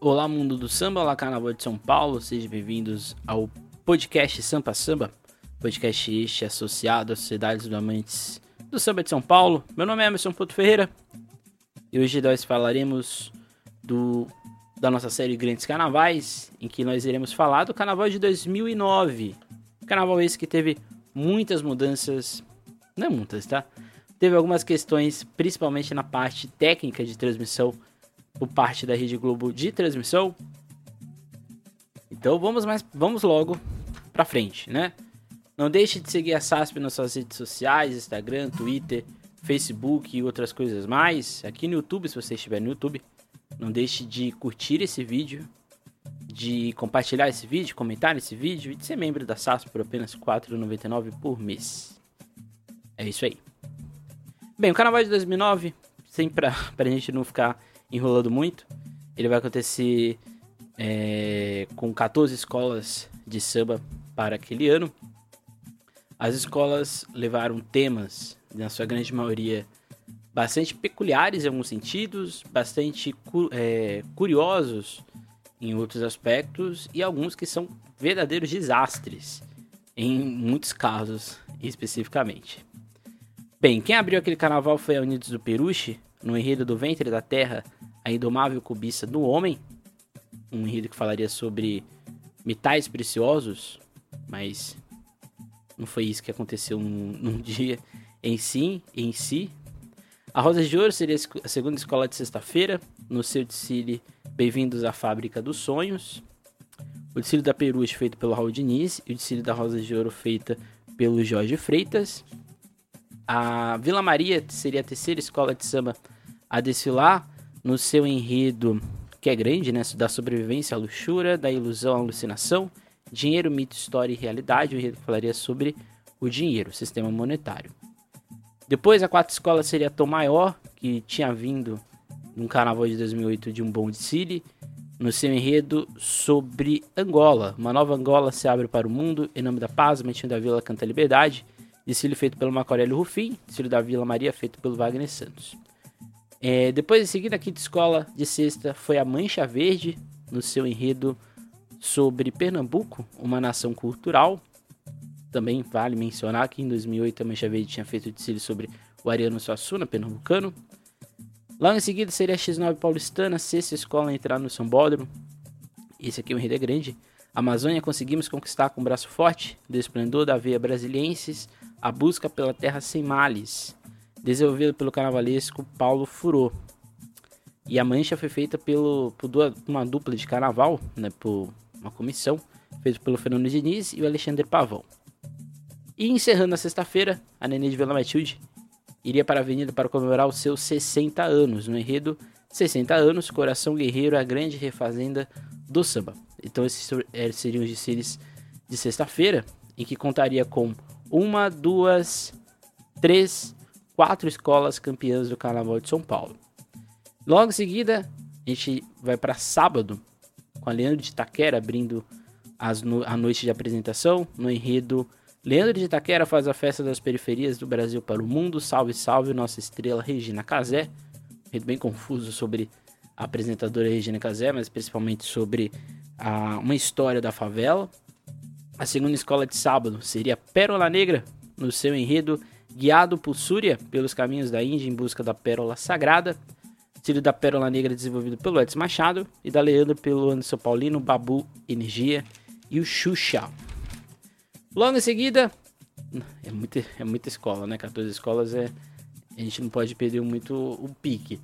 Olá, mundo do samba, olá, carnaval de São Paulo, sejam bem-vindos ao podcast Sampa Samba, podcast este associado à Sociedade dos Amantes do Samba de São Paulo. Meu nome é Emerson Porto Ferreira e hoje nós falaremos do, da nossa série Grandes Carnavais, em que nós iremos falar do carnaval de 2009. Carnaval esse que teve muitas mudanças, não muitas, tá? Teve algumas questões, principalmente na parte técnica de transmissão por parte da Rede Globo de transmissão. Então vamos mais, vamos logo para frente, né? Não deixe de seguir a SASP nas suas redes sociais, Instagram, Twitter, Facebook e outras coisas mais. Aqui no YouTube, se você estiver no YouTube, não deixe de curtir esse vídeo, de compartilhar esse vídeo, comentar esse vídeo e de ser membro da SASP por apenas R$ 4,99 por mês. É isso aí. Bem, o Carnaval de 2009, sempre para a gente não ficar enrolando muito. Ele vai acontecer é, com 14 escolas de samba para aquele ano. As escolas levaram temas, na sua grande maioria, bastante peculiares em alguns sentidos, bastante é, curiosos em outros aspectos e alguns que são verdadeiros desastres, em muitos casos especificamente. Bem, quem abriu aquele carnaval foi a Unidos do Peruche, no enredo do Ventre da Terra, a indomável cobiça do homem, um enredo que falaria sobre metais preciosos, mas não foi isso que aconteceu num, num dia em si, em si. A Rosa de Ouro seria a segunda escola de sexta-feira, no seu desfile Bem-vindos à Fábrica dos Sonhos. O desfile da Peruche feito pelo Raul Diniz e o desfile da Rosa de Ouro feita pelo Jorge Freitas. A Vila Maria seria a terceira escola de samba a desfilar, no seu enredo, que é grande, né? Da sobrevivência à luxúria, da ilusão à alucinação, dinheiro, mito, história e realidade. O enredo falaria sobre o dinheiro, o sistema monetário. Depois, a quarta escola seria Tom Maior, que tinha vindo no carnaval de 2008 de um bom desfile, no seu enredo sobre Angola. Uma nova Angola se abre para o mundo, em nome da paz, Mantinho da Vila canta liberdade. Desfile feito pelo Macorélio Rufim, desfile da Vila Maria feito pelo Wagner Santos. É, depois, em seguida, a quinta escola de sexta foi a Mancha Verde, no seu enredo sobre Pernambuco, uma nação cultural. Também vale mencionar que em 2008 a Mancha Verde tinha feito o desfile sobre o Ariano Suassuna, pernambucano. Logo em seguida seria a X9 paulistana, sexta escola a entrar no São Bódromo. Esse aqui é um enredo é grande. Amazônia conseguimos conquistar com um braço forte, do esplendor da veia brasilienses, a busca pela terra sem males desenvolvido pelo carnavalesco Paulo Furô. E a mancha foi feita pelo, por duas, uma dupla de carnaval, né, por uma comissão, feita pelo Fernando Diniz e o Alexandre Pavão. E encerrando a sexta-feira, a Nenê de Vila Matilde iria para a avenida para comemorar os seus 60 anos, no enredo 60 anos, Coração Guerreiro, a grande refazenda do samba. Então esses eh, seriam os desfiles de sexta-feira, em que contaria com uma, duas, três, quatro escolas campeãs do Carnaval de São Paulo. Logo em seguida, a gente vai para sábado, com a Leandro de Itaquera abrindo no a noite de apresentação, no enredo Leandro de Itaquera faz a festa das periferias do Brasil para o mundo, salve, salve, nossa estrela Regina Casé. Enredo bem confuso sobre a apresentadora Regina Casé, mas principalmente sobre a, uma história da favela. A segunda escola de sábado seria Pérola Negra, no seu enredo guiado por Súria pelos caminhos da Índia em busca da pérola sagrada, estilo da pérola negra desenvolvido pelo Edson Machado e da Leandro pelo Anderson Paulino, Babu Energia e o Xuxa. Logo em seguida, é muita, é muita escola, né? 14 escolas é. A gente não pode perder muito o pique.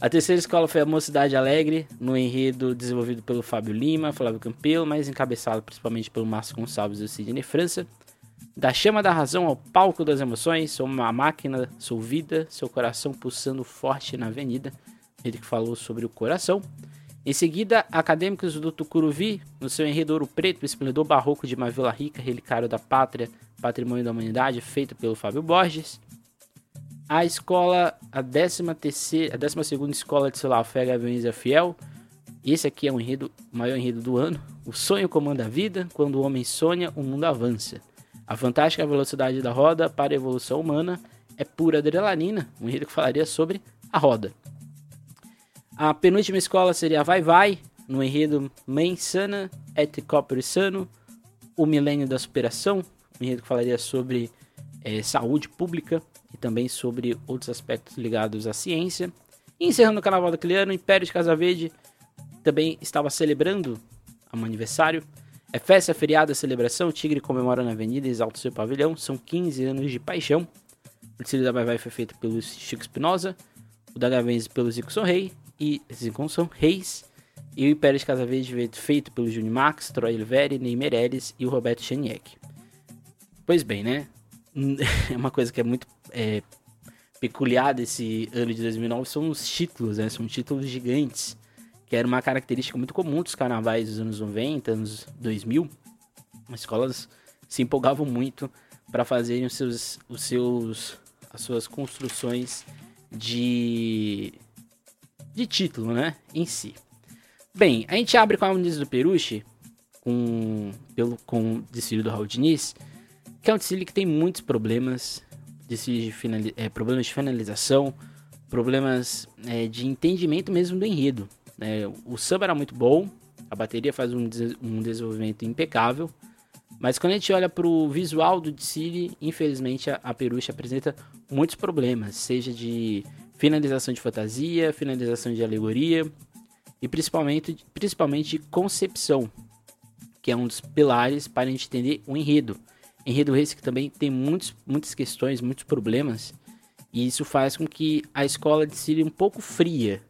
A terceira escola foi a Mocidade Alegre, no enredo desenvolvido pelo Fábio Lima, Flávio Campelo, mas encabeçado principalmente pelo Márcio Gonçalves e o Sidney França. Da chama da razão ao palco das emoções, sou uma máquina, sou vida, seu coração pulsando forte na avenida. Ele que falou sobre o coração. Em seguida, acadêmicos do Tucuruvi, no seu enredo Ouro Preto, esplendor barroco de uma vila rica, relicário da pátria, patrimônio da humanidade, feito pelo Fábio Borges. A escola, a 13 a 12 escola de Celular Fé Gaviões é Fiel. Esse aqui é o enredo, o maior enredo do ano. O sonho comanda a vida, quando o homem sonha, o mundo avança. A fantástica velocidade da roda para a evolução humana é pura adrenalina, um enredo que falaria sobre a roda. A penúltima escola seria Vai Vai, no enredo Mãe Sana, Et Corpore Sano, o milênio da superação, um enredo que falaria sobre é, saúde pública e também sobre outros aspectos ligados à ciência. E encerrando o carnaval daquele ano, o Império de Casa Verde também estava celebrando um aniversário. É festa, feriado, é celebração. O Tigre comemora na avenida e exalta seu pavilhão. São 15 anos de paixão. O desfile da Vai Vai foi feito pelo Chico Espinosa, o da Gavense pelo Zico São Rei e Zico São Reis. E o Império de Casa Verde feito pelo Júnior Max, Troy Oliveri, Ney Meirelles e o Roberto Cheniek. Pois bem, né? É uma coisa que é muito é, peculiar desse ano de 2009 são os títulos, né? São títulos gigantes, que era uma característica muito comum dos carnavais dos anos 90, anos 2000. As escolas se empolgavam muito para fazerem os seus, os seus, as suas construções de, de título, né? Em si. Bem, a gente abre com a Muniz do Peruche, com, pelo, com o desfile do Raul Diniz, que é um desfile que tem muitos problemas, de finali é, problemas de finalização, problemas é, de entendimento mesmo do enredo. Né? O samba era muito bom, a bateria faz um, um desenvolvimento impecável, mas quando a gente olha para o visual do desfile, infelizmente a, a Peruche apresenta muitos problemas, seja de finalização de fantasia, finalização de alegoria, e principalmente, principalmente de concepção, que é um dos pilares para a gente entender o enredo. Enredo esse que também tem muitos, muitas questões, muitos problemas, e isso faz com que a escola desfile um pouco fria.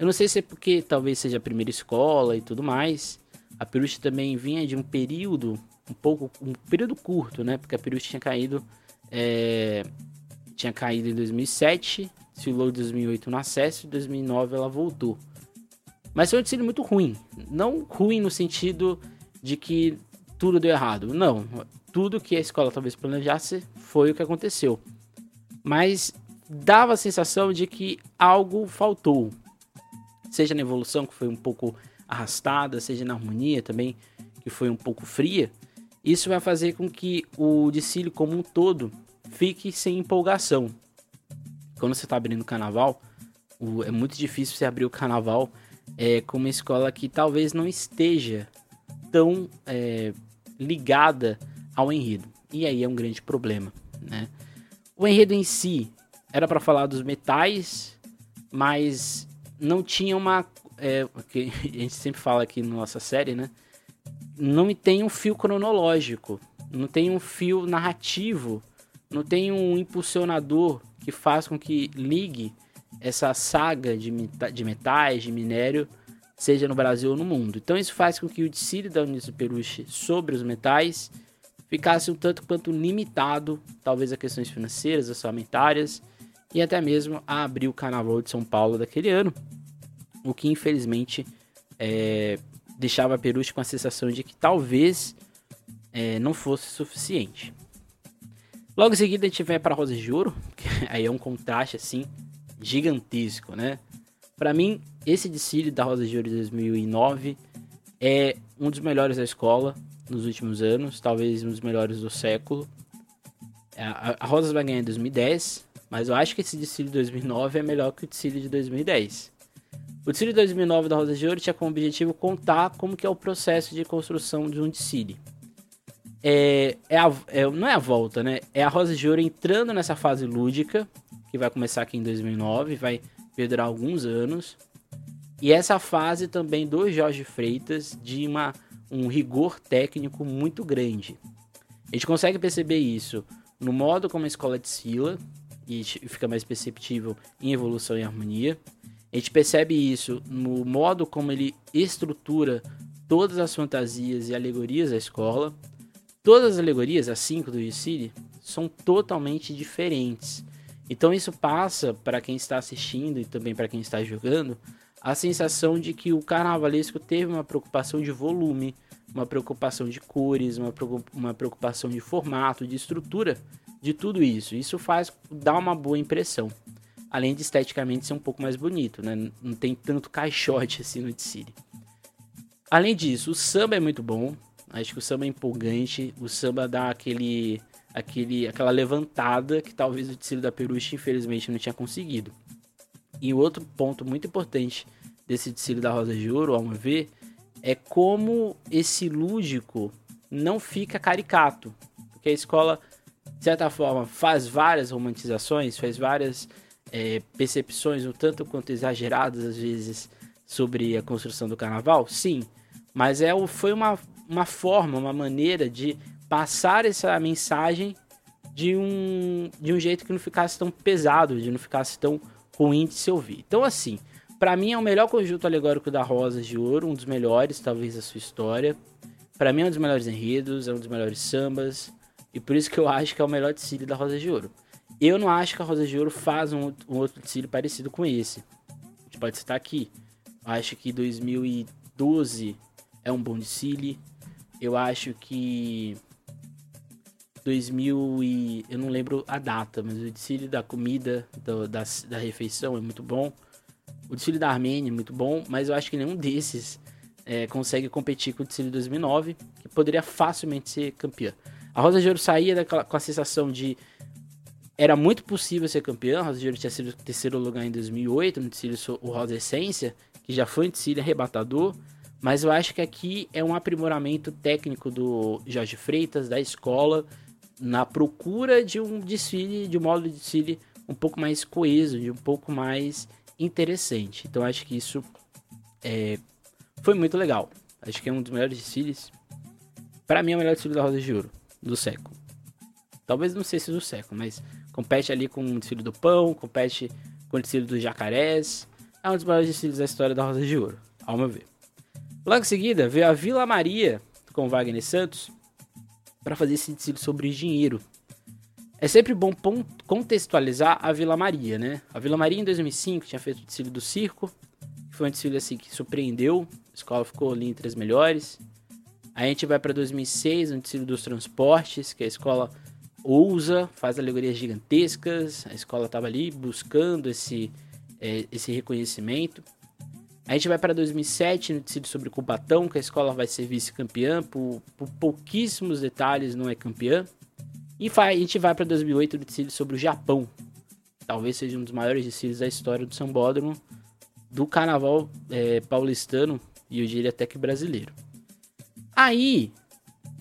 Eu não sei se é porque talvez seja a primeira escola e tudo mais. A Peruche também vinha de um período um pouco um período curto, né? Porque a Peruche tinha caído é, tinha caído em 2007, desfilou em 2008 no acesso, em 2009 ela voltou. Mas foi um desfile muito ruim. Não ruim no sentido de que tudo deu errado. Não. Tudo que a escola talvez planejasse foi o que aconteceu. Mas dava a sensação de que algo faltou. Seja na evolução, que foi um pouco arrastada, seja na harmonia também, que foi um pouco fria. Isso vai fazer com que o desfile como um todo fique sem empolgação. Quando você está abrindo o carnaval, é muito difícil você abrir o carnaval é, com uma escola que talvez não esteja tão é, ligada ao enredo. E aí é um grande problema, né? O enredo em si era para falar dos metais, mas não tinha uma. É, que a gente sempre fala aqui na nossa série, né? Não tem um fio cronológico, não tem um fio narrativo, não tem um impulsionador que faz com que ligue essa saga de, de metais, de minério, seja no Brasil ou no mundo. Então isso faz com que o desfile da Unisu Peruche sobre os metais ficasse um tanto quanto limitado, talvez a questões financeiras, orçamentárias, e até mesmo a abrir o Carnaval de São Paulo daquele ano, o que infelizmente é, deixava a Peruche com a sensação de que talvez é, não fosse suficiente. Logo em seguida a gente vai para Rosa de Ouro, que aí é um contraste assim gigantesco, né? Para mim, esse desfile da Rosa de Ouro de 2009 é um dos melhores da escola nos últimos anos, talvez um dos melhores do século. A, Rosas vai ganhar em 2010, mas eu acho que esse desfile de 2009 é melhor que o desfile de 2010. O desfile de 2009 da Rosa de Ouro tinha como objetivo contar como que é o processo de construção de um desfile. É, é, a, é não é a volta, né? É a Rosa de Ouro entrando nessa fase lúdica, que vai começar aqui em 2009, vai perdurar alguns anos. E essa fase também do Jorge Freitas de uma, um rigor técnico muito grande. A gente consegue perceber isso no modo como a escola desfila, e fica mais perceptível em evolução e harmonia. A gente percebe isso no modo como ele estrutura todas as fantasias e alegorias da escola. Todas as alegorias, as cinco do City, são totalmente diferentes. Então isso passa para quem está assistindo e também para quem está jogando a sensação de que o carnavalesco teve uma preocupação de volume, uma preocupação de cores, uma preocupação de formato, de estrutura, de tudo isso. Isso faz dar uma boa impressão. Além de esteticamente ser um pouco mais bonito, né? Não tem tanto caixote assim no City. Além disso, o samba é muito bom. Acho que o samba é empolgante. O samba dá aquele aquele, aquela levantada que talvez o tecido da Peruche infelizmente não tinha conseguido. E outro ponto muito importante desse desfile da Rosa de Ouro, ao meu ver, é como esse lúdico não fica caricato. Porque a escola, de certa forma, faz várias romantizações, faz várias é, percepções, um tanto quanto exageradas às vezes, sobre a construção do carnaval, sim. Mas é, foi uma, uma forma, uma maneira de passar essa mensagem de um, de um jeito que não ficasse tão pesado, de não ficasse tão ruim de se ouvir. Então, assim, para mim é o melhor conjunto alegórico da Rosas de Ouro, um dos melhores, talvez, da sua história. Para mim é um dos melhores enredos, é um dos melhores sambas, e por isso que eu acho que é o melhor desfile da Rosa de Ouro. Eu não acho que a Rosa de Ouro faz um, um outro desfile parecido com esse. A gente pode citar aqui. Eu acho que 2012 é um bom desfile. Eu acho que 2000 e eu não lembro a data, mas o desfile da comida do, da, da refeição é muito bom. O desfile da Armênia é muito bom, mas eu acho que nenhum desses é, consegue competir com o desfile de 2009, que poderia facilmente ser campeã. A Rosa de Ouro saía daquela, com a sensação de era muito possível ser campeã. A Rosa de Ouro tinha sido terceiro lugar em 2008 no desfile o Rosa Essência, que já foi um desfile arrebatador. Mas eu acho que aqui é um aprimoramento técnico do Jorge Freitas, da escola, na procura de um desfile, de um modo de desfile um pouco mais coeso, de um pouco mais interessante. Então acho que isso é, foi muito legal. Acho que é um dos melhores desfiles. Para mim é o melhor desfile da Rosa de Ouro do século. Talvez não sei se do século, mas compete ali com o desfile do pão, compete com o desfile dos jacarés. É um dos maiores desfiles da história da Rosa de Ouro, ao meu ver. Logo em seguida veio a Vila Maria com Wagner Santos para fazer esse desfile sobre dinheiro. É sempre bom contextualizar a Vila Maria, né? A Vila Maria em 2005 tinha feito o desfile do circo, foi um desfile assim que surpreendeu, a escola ficou ali entre as melhores. A gente vai para 2006, um desfile dos transportes, que a escola ousa, faz alegorias gigantescas, a escola estava ali buscando esse, é, esse reconhecimento. A gente vai para 2007 no tecido sobre Cubatão, que a escola vai ser vice-campeã, por, por, pouquíssimos detalhes não é campeã. E a gente vai para 2008 no tecido sobre o Japão. Talvez seja um dos maiores desfiles da história do Sambódromo, do carnaval é, paulistano e eu diria até que brasileiro. Aí,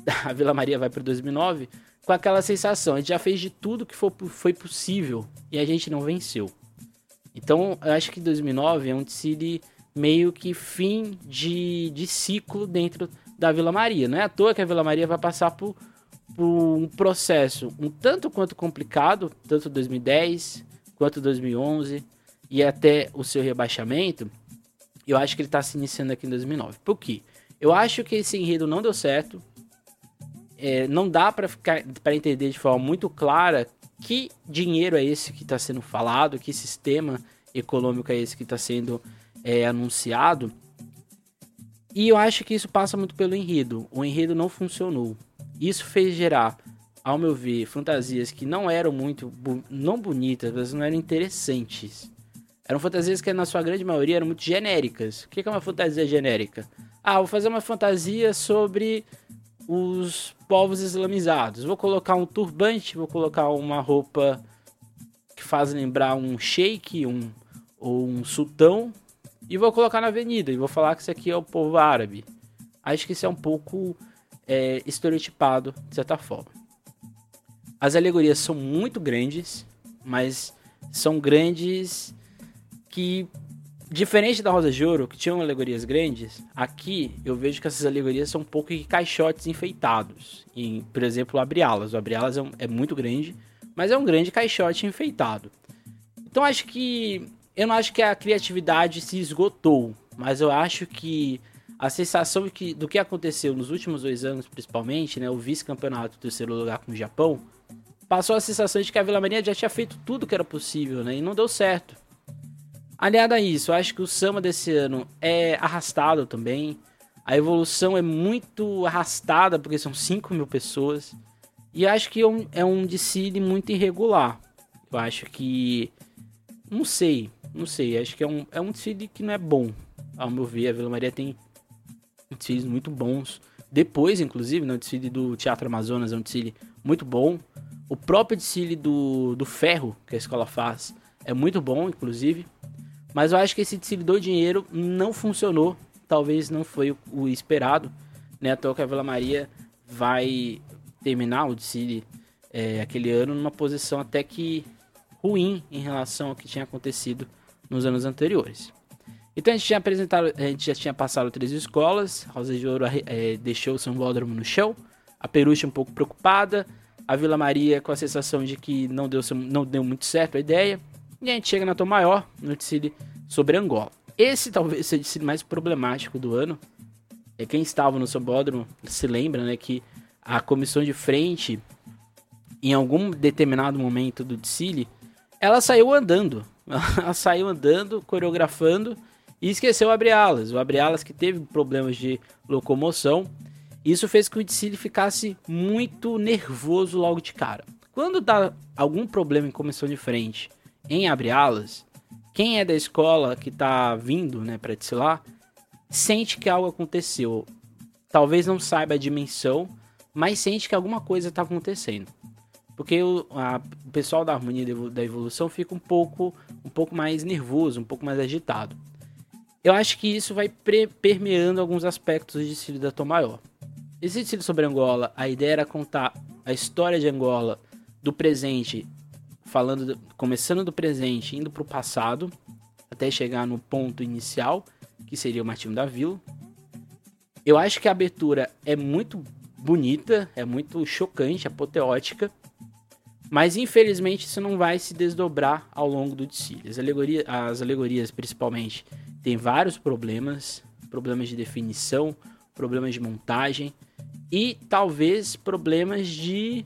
a Vila Maria vai para 2009 com aquela sensação, a gente já fez de tudo que for, foi possível e a gente não venceu. Então, eu acho que 2009 é um desfile meio que fim de, de ciclo dentro da Vila Maria. Não é à toa que a Vila Maria vai passar por, por um processo um tanto quanto complicado, tanto 2010 quanto 2011 e até o seu rebaixamento. Eu acho que ele está se iniciando aqui em 2009. Por quê? Eu acho que esse enredo não deu certo. É, não dá para ficar para entender de forma muito clara que dinheiro é esse que está sendo falado, que sistema econômico é esse que está sendo é, anunciado. E eu acho que isso passa muito pelo enredo. O enredo não funcionou. Isso fez gerar, ao meu ver, fantasias que não eram muito, não bonitas, mas não eram interessantes. Eram fantasias que, na sua grande maioria, eram muito genéricas. O que é uma fantasia genérica? Ah, vou fazer uma fantasia sobre os povos islamizados. Vou colocar um turbante, vou colocar uma roupa que faz lembrar um sheik, um ou um sultão, e vou colocar na avenida e vou falar que isso aqui é o povo árabe. Acho que isso é um pouco é, estereotipado, de certa forma. As alegorias são muito grandes, mas são grandes que, diferente da Rosa de Ouro, que tinham alegorias grandes, aqui eu vejo que essas alegorias são um pouco caixotes enfeitados. Em, por exemplo, Abre-Alas. O Abre-Alas é, um, é muito grande, mas é um grande caixote enfeitado. Então acho que eu não acho que a criatividade se esgotou, mas eu acho que a sensação que, do que aconteceu nos últimos dois anos, principalmente, né, o vice-campeonato terceiro lugar com o Japão, passou a sensação de que a Vila Maria já tinha feito tudo que era possível, né, e não deu certo. Aliado a isso, eu acho que o samba desse ano é arrastado também. A evolução é muito arrastada, porque são 5 mil pessoas. E acho que é um, é desfile muito irregular. Eu acho que. Não sei. Não sei, acho que é um, é um desfile que não é bom. Ao meu ver, a Vila Maria tem desfiles muito bons. Depois, inclusive, no né, desfile do Teatro Amazonas é um desfile muito bom. O próprio desfile do, do ferro que a escola faz é muito bom, inclusive. Mas eu acho que esse desfile do dinheiro não funcionou. Talvez não foi o, esperado. Né? À que a Vila Maria vai terminar o desfile é, aquele ano numa posição até que ruim em relação ao que tinha acontecido nos anos anteriores. Então a gente tinha apresentado, a gente já tinha passado três escolas, Rosa de Ouro é, deixou o São Bódromo no chão, a Peruche um pouco preocupada, a Vila Maria com a sensação de que não deu, não deu muito certo a ideia, e a gente chega na Tom Maior, no desfile sobre Angola. Esse talvez seja o mais problemático do ano. É quem estava no Sambódromo se lembra, né, que a comissão de frente, em algum determinado momento do desfile, ela saiu andando. Ela saiu andando, coreografando e esqueceu o abre-alas. O abre-alas que teve problemas de locomoção. Isso fez com que o desfile ficasse muito nervoso logo de cara. Quando dá algum problema em comissão de frente em abre-alas, quem é da escola que está vindo né, para desfilar sente que algo aconteceu. Talvez não saiba a dimensão, mas sente que alguma coisa está acontecendo. Porque o, a, o, pessoal da harmonia da evolução fica um pouco, um pouco mais nervoso, um pouco mais agitado. Eu acho que isso vai permeando alguns aspectos do desfile da Tom. Esse desfile sobre Angola, a ideia era contar a história de Angola do presente falando, do, começando do presente, indo para o passado, até chegar no ponto inicial, que seria o Martinho da Vila. Eu acho que a abertura é muito bonita, é muito chocante, apoteótica, mas infelizmente isso não vai se desdobrar ao longo do desfile. As, alegoria, as alegorias, principalmente, têm vários problemas, problemas de definição, problemas de montagem e talvez problemas de,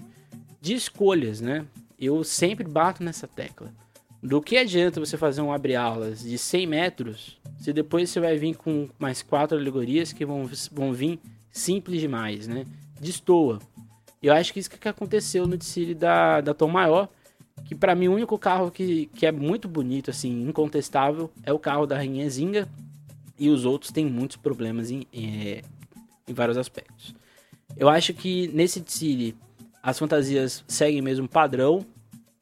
de escolhas, né? Eu sempre bato nessa tecla. Do que adianta você fazer um abre-alas de 100 metros se depois você vai vir com mais quatro alegorias que vão, vão vir simples demais, né? Destoa. Eu acho que isso que aconteceu no desfile da, da Tom Maior, que para mim o único carro que, que é muito bonito, assim, incontestável, é o carro da Rainha Zinga, e os outros têm muitos problemas em, em, em vários aspectos. Eu acho que nesse desfile as fantasias seguem mesmo padrão,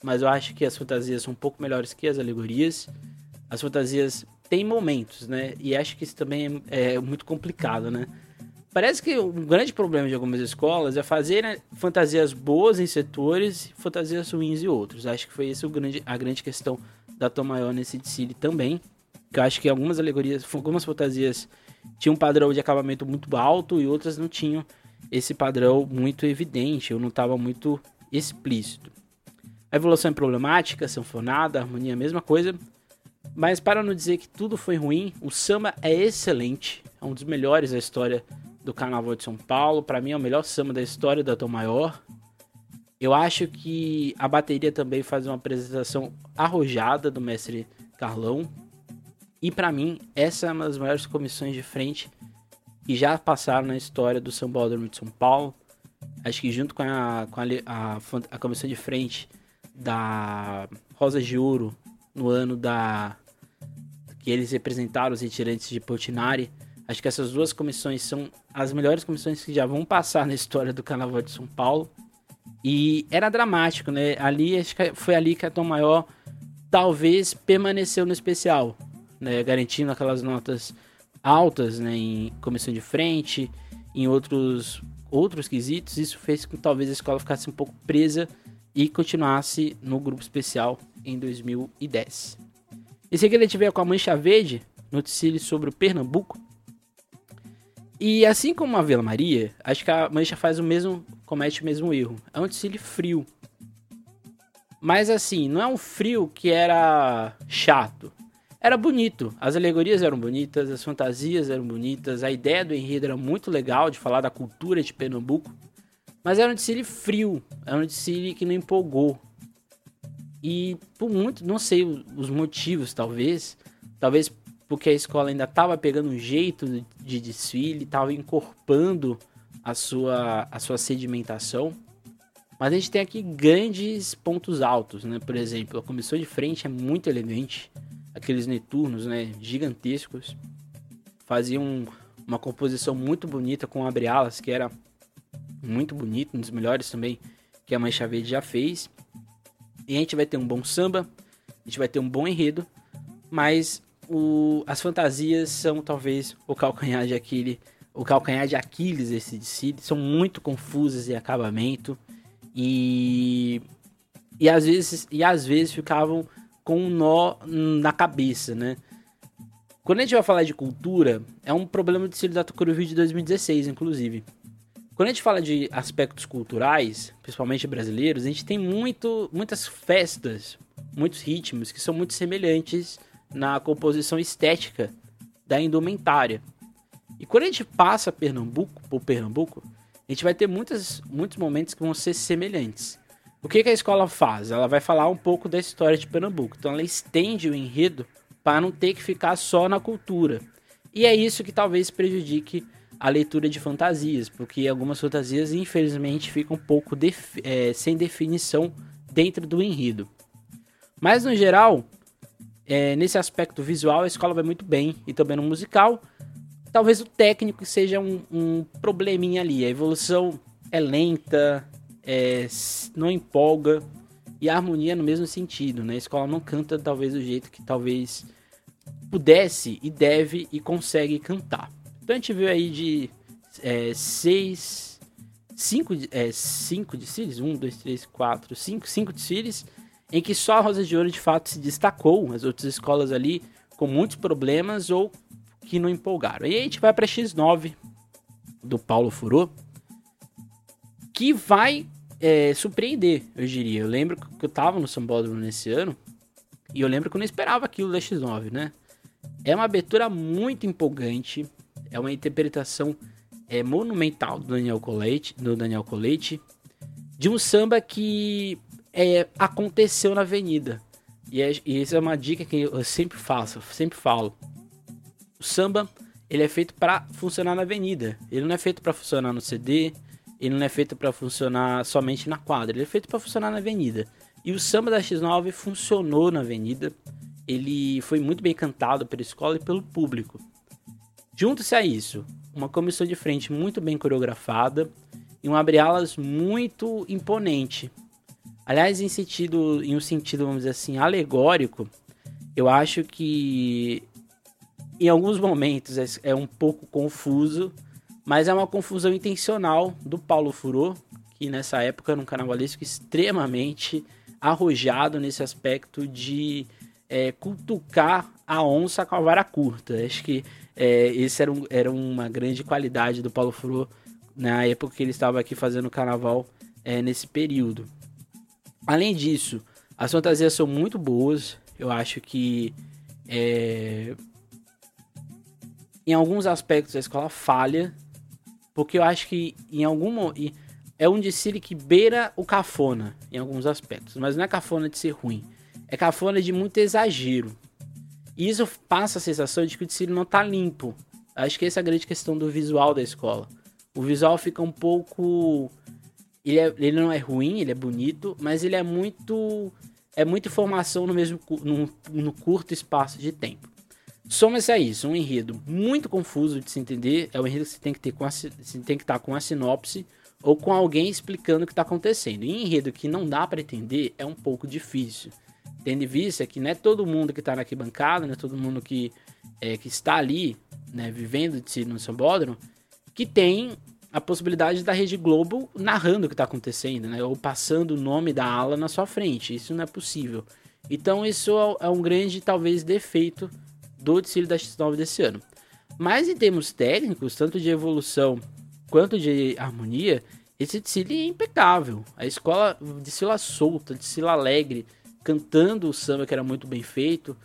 mas eu acho que as fantasias são um pouco melhores que as alegorias. As fantasias têm momentos, né? E acho que isso também é, é muito complicado, né? Parece que um grande problema de algumas escolas é fazer fantasias boas em setores e fantasias ruins em outros. Acho que foi essa grande, a grande questão da Tom Maior nesse desfile também. Que eu acho que algumas alegorias, algumas fantasias tinham um padrão de acabamento muito alto e outras não tinham esse padrão muito evidente, eu não estava muito explícito. A evolução é problemática, sanfonada, a harmonia é a mesma coisa, mas para não dizer que tudo foi ruim, o samba é excelente, é um dos melhores da história do Carnaval de São Paulo, para mim é o melhor samba da história da Tom Maior. Eu acho que a bateria também faz uma apresentação arrojada do mestre Carlão. E para mim, essa é uma das maiores comissões de frente que já passaram na história do São Paulo de São Paulo. Acho que junto com a, com a, a, a comissão de frente da Rosa de Ouro, no ano da que eles representaram os retirantes de Portinari, acho que essas duas comissões são as melhores comissões que já vão passar na história do Carnaval de São Paulo. E era dramático, né? Ali, acho que foi ali que a Tom Maior talvez permaneceu no especial, né? Garantindo aquelas notas altas né, em comissão de frente, em outros, outros quesitos. Isso fez com que talvez a escola ficasse um pouco presa e continuasse no grupo especial em 2010. Em seguida gente veio com a Mancha Verde, noticiário sobre o Pernambuco. E assim como a Vila Maria, acho que a Mancha faz o mesmo, comete o mesmo erro. É um desfile frio. Mas assim, não é um frio que era chato era bonito. As alegorias eram bonitas, as fantasias eram bonitas, a ideia do enredo era muito legal de falar da cultura de Pernambuco. Mas era um desfile frio, era um desfile que não empolgou. E por muito, não sei os motivos, talvez. Talvez porque a escola ainda estava pegando um jeito de desfile, estava encorpando a sua, a sua sedimentação. Mas a gente tem aqui grandes pontos altos, né? Por exemplo, a comissão de frente é muito elegante aqueles Neturnos, né, gigantescos. Faziam uma composição muito bonita com abre alas, que era muito bonito, um dos melhores também que a Mancha Verde já fez. E a gente vai ter um bom samba, a gente vai ter um bom enredo, mas o, as fantasias são talvez o calcanhar de Aquiles, o calcanhar de Aquiles. São muito confusas em acabamento e e às vezes e às vezes ficavam com um nó na cabeça, né? Quando a gente vai falar de cultura, é um problema de desfile da Tucuruvi de 2016, inclusive. Quando a gente fala de aspectos culturais, principalmente brasileiros, a gente tem muito, muitas festas, muitos ritmos que são muito semelhantes na composição estética da indumentária. E quando a gente passa Pernambuco por Pernambuco, a gente vai ter muitas, muitos momentos que vão ser semelhantes. O que, que a escola faz? Ela vai falar um pouco da história de Pernambuco. Então ela estende o enredo para não ter que ficar só na cultura. E é isso que talvez prejudique a leitura de fantasias, porque algumas fantasias, infelizmente, ficam um pouco é, sem definição dentro do enredo. Mas, no geral, é, nesse aspecto visual, a escola vai muito bem, e também no musical. Talvez o técnico seja um, um probleminha ali. A evolução é lenta, é, não empolga, e a harmonia no mesmo sentido, né? A escola não canta talvez do jeito que talvez pudesse e deve e consegue cantar. Então a gente viu aí de é, seis, cinco, é, cinco desfiles, um, dois, três, quatro, cinco, cinco desfiles, em que só a Rosa de Ouro de fato se destacou, as outras escolas ali com muitos problemas ou que não empolgaram. E aí a gente vai para X9 do Paulo Furô, que vai é, surpreender, eu diria. Eu lembro que eu tava no Sambódromo nesse ano e eu lembro que eu não esperava aquilo da X9, né? É uma abertura muito empolgante, é uma interpretação é, monumental do Daniel Colette, do Daniel Colette, de um samba que é, aconteceu na Avenida. E, é, e essa é uma dica que eu sempre faço, sempre falo. O samba ele é feito para funcionar na Avenida. Ele não é feito para funcionar no CD. Ele não é feito para funcionar somente na quadra. Ele é feito para funcionar na Avenida. E o samba da X9 funcionou na Avenida. Ele foi muito bem cantado pela escola e pelo público. Junto-se a isso, uma comissão de frente muito bem coreografada e um abre-alas muito imponente. Aliás, em sentido, em um sentido, vamos dizer assim, alegórico, eu acho que em alguns momentos é, é um pouco confuso, mas é uma confusão intencional do Paulo Furô, que nessa época era um carnavalesco extremamente arrojado nesse aspecto de é, cutucar a onça com a vara curta. Acho que é, esse era, um, era uma grande qualidade do Paulo Furô na época que ele estava aqui fazendo carnaval é, nesse período. Além disso, as fantasias são muito boas. Eu acho que é, em alguns aspectos a escola falha, porque eu acho que em algum é um desfile que beira o cafona em alguns aspectos, mas não é cafona de ser ruim, é cafona de muito exagero. Isso passa a sensação de que o desfile não tá limpo. Acho que essa é a grande questão do visual da escola. O visual fica um pouco. Ele, é, ele não é ruim, ele é bonito, mas ele é muito. É muita informação no mesmo no, no curto espaço de tempo. Soma-se a isso, um enredo muito confuso de se entender. É um enredo que você tem que ter com a, você tem que estar com a sinopse ou com alguém explicando o que está acontecendo. E enredo que não dá para entender é um pouco difícil tendo em vista que não é todo mundo que está na arquibancada, não é todo mundo que, é, que está ali, né, vivendo de si no Sambódromo, que tem a possibilidade da Rede Globo narrando o que está acontecendo, né, ou passando o nome da ala na sua frente. Isso não é possível. Então isso é um grande, talvez, defeito do desfile da X9 desse ano. Mas em termos técnicos, tanto de evolução quanto de harmonia, esse desfile é impecável. A escola desfila solta, desfila alegre, cantando o samba que era muito bem feito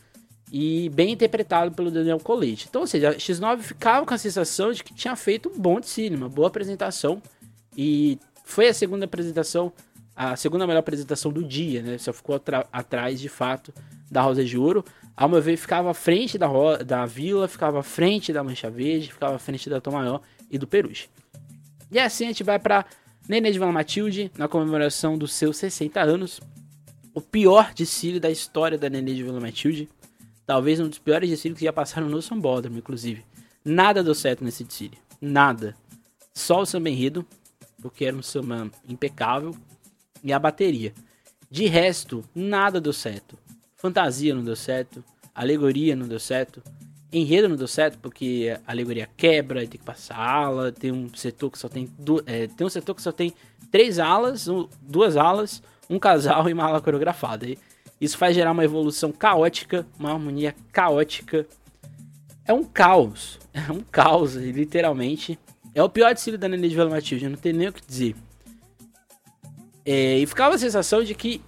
e bem interpretado pelo Daniel Colette. Então, ou seja, a X9 ficava com a sensação de que tinha feito um bom de cinema, boa apresentação e foi a segunda apresentação, a segunda melhor apresentação do dia, né? Só ficou atrás de fato da Rosa de Ouro. Ao meu ver, ficava à frente da, da Vila, ficava à frente da Mancha Verde, ficava à frente da Tom Maior e do Peruche. E assim a gente vai para Nenê de Vila Matilde, na comemoração dos seus 60 anos o pior desfile da história da Nenê de Vila Matilde. Talvez um dos piores desfiles que já passaram no Sambódromo, inclusive. Nada deu certo nesse desfile. Nada. Só o samba enredo, porque era um samba impecável, e a bateria. De resto, nada deu certo. Fantasia não deu certo. alegoria não deu certo, enredo não deu certo porque a alegoria quebra e tem que passar ala, tem um setor que só tem é, tem um setor que só tem três alas, duas alas, um casal e uma ala coreografada. E isso faz gerar uma evolução caótica, uma harmonia caótica. É um caos, é um caos, literalmente. É o pior desfile da Nenê de Vila Matilde, não tem nem o que dizer. É, e ficava a sensação de que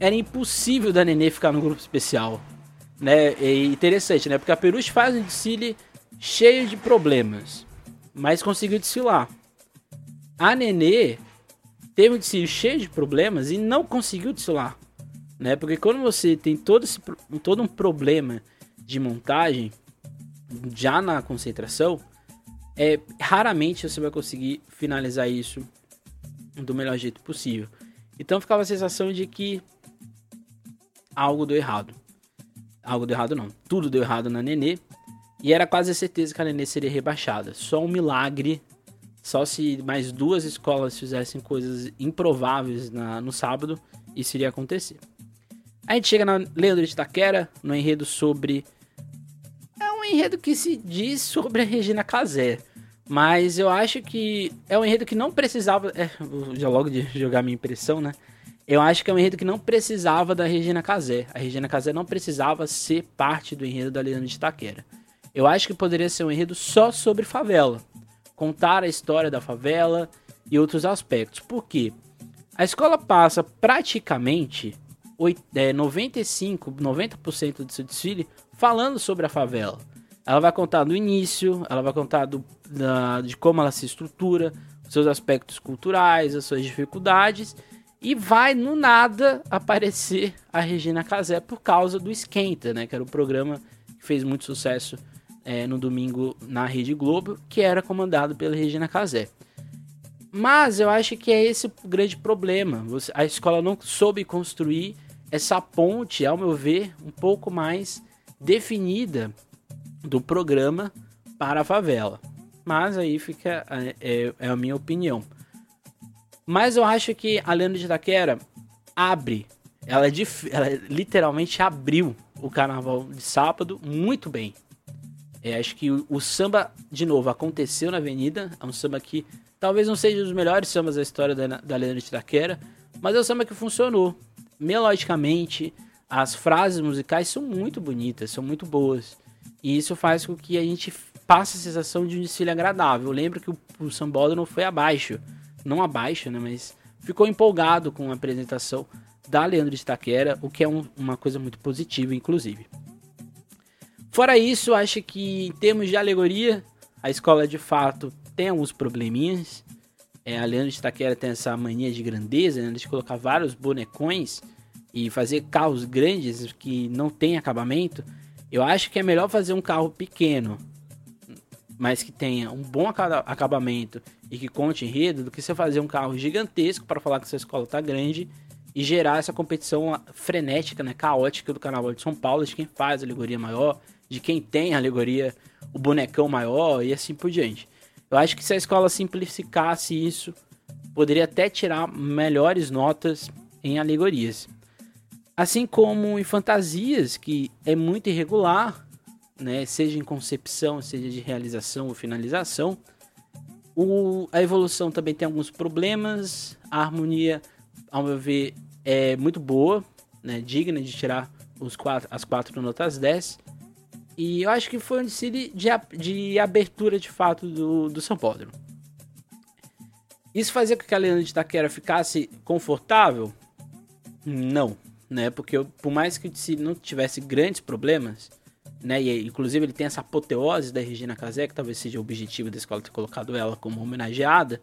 era impossível da Nenê ficar no grupo especial. Né? É interessante, né? Porque a Peruche faz um desfile cheio de problemas, mas conseguiu desfilar. A Nenê teve um desfile cheio de problemas e não conseguiu desfilar. Né? Porque quando você tem todo, esse, todo um problema de montagem já na concentração, é, raramente você vai conseguir finalizar isso do melhor jeito possível. Então ficava a sensação de que algo deu errado. Algo deu errado não. Tudo deu errado na Nenê. E era quase a certeza que a Nenê seria rebaixada. Só um milagre. Só se mais duas escolas fizessem coisas improváveis na, no sábado, isso iria acontecer. A gente chega na Leandro de Itaquera, no enredo sobre. É um enredo que se diz sobre a Regina Casé. Mas eu acho que é um enredo que não precisava. É, já logo de jogar minha impressão, né? Eu acho que é um enredo que não precisava da Regina Casé. A Regina Casé não precisava ser parte do enredo da Leandro de Itaquera. Eu acho que poderia ser um enredo só sobre favela. Contar a história da favela e outros aspectos. Por quê? A escola passa praticamente 95, 90% do seu desfile falando sobre a favela. Ela vai contar do início, ela vai contar do, da, de como ela se estrutura, seus aspectos culturais, as suas dificuldades, e vai no nada aparecer a Regina Casé por causa do Esquenta, né? Que era o programa que fez muito sucesso é, no domingo na Rede Globo, que era comandado pela Regina Casé. Mas eu acho que é esse o grande problema. Você, a escola não soube construir essa ponte, ao meu ver, um pouco mais definida do programa para a favela. Mas aí fica é, é, é a minha opinião. Mas eu acho que a Lenda de Itaquera abre, ela, é ela literalmente abriu o carnaval de sábado muito bem. É, acho que o, o, samba, de novo, aconteceu na avenida. É um samba que talvez não seja um dos melhores sambas da história da, da Lenda de Itaquera, mas é um samba que funcionou melodicamente, as frases musicais são muito bonitas, são muito boas. E isso faz com que a gente passe a sensação de um desfile agradável. Eu lembro que o, o Sambódromo foi abaixo. Não abaixo, né? Mas ficou empolgado com a apresentação da Leandro de Itaquera, o que é um, uma coisa muito positiva, inclusive. Fora isso, acho que em termos de alegoria, a escola de fato tem alguns probleminhas. É, a Leandro de Itaquera tem essa mania de grandeza, né, de colocar vários bonecões e fazer carros grandes que não tem acabamento. Eu acho que é melhor fazer um carro pequeno, mas que tenha um bom acabamento e que conte enredo, do que você fazer um carro gigantesco para falar que sua escola está grande e gerar essa competição frenética, né, caótica do Carnaval de São Paulo, de quem faz a alegoria maior, de quem tem a alegoria, o bonecão maior e assim por diante. Eu acho que se a escola simplificasse isso, poderia até tirar melhores notas em alegorias. Assim como em fantasias, que é muito irregular, né, seja em concepção, seja de realização ou finalização. O, a evolução também tem alguns problemas. A harmonia, ao meu ver, é muito boa, né, digna de tirar os quatro, as quatro notas 10. E eu acho que foi um desfile de, de abertura de fato do, do São Paulo. Isso fazia com que a Leandro de Itaquera ficasse confortável? Não, né? Porque por mais que o desfile não tivesse grandes problemas, né? E inclusive ele tem essa apoteose da Regina Casé, que talvez seja o objetivo da escola ter colocado ela como homenageada.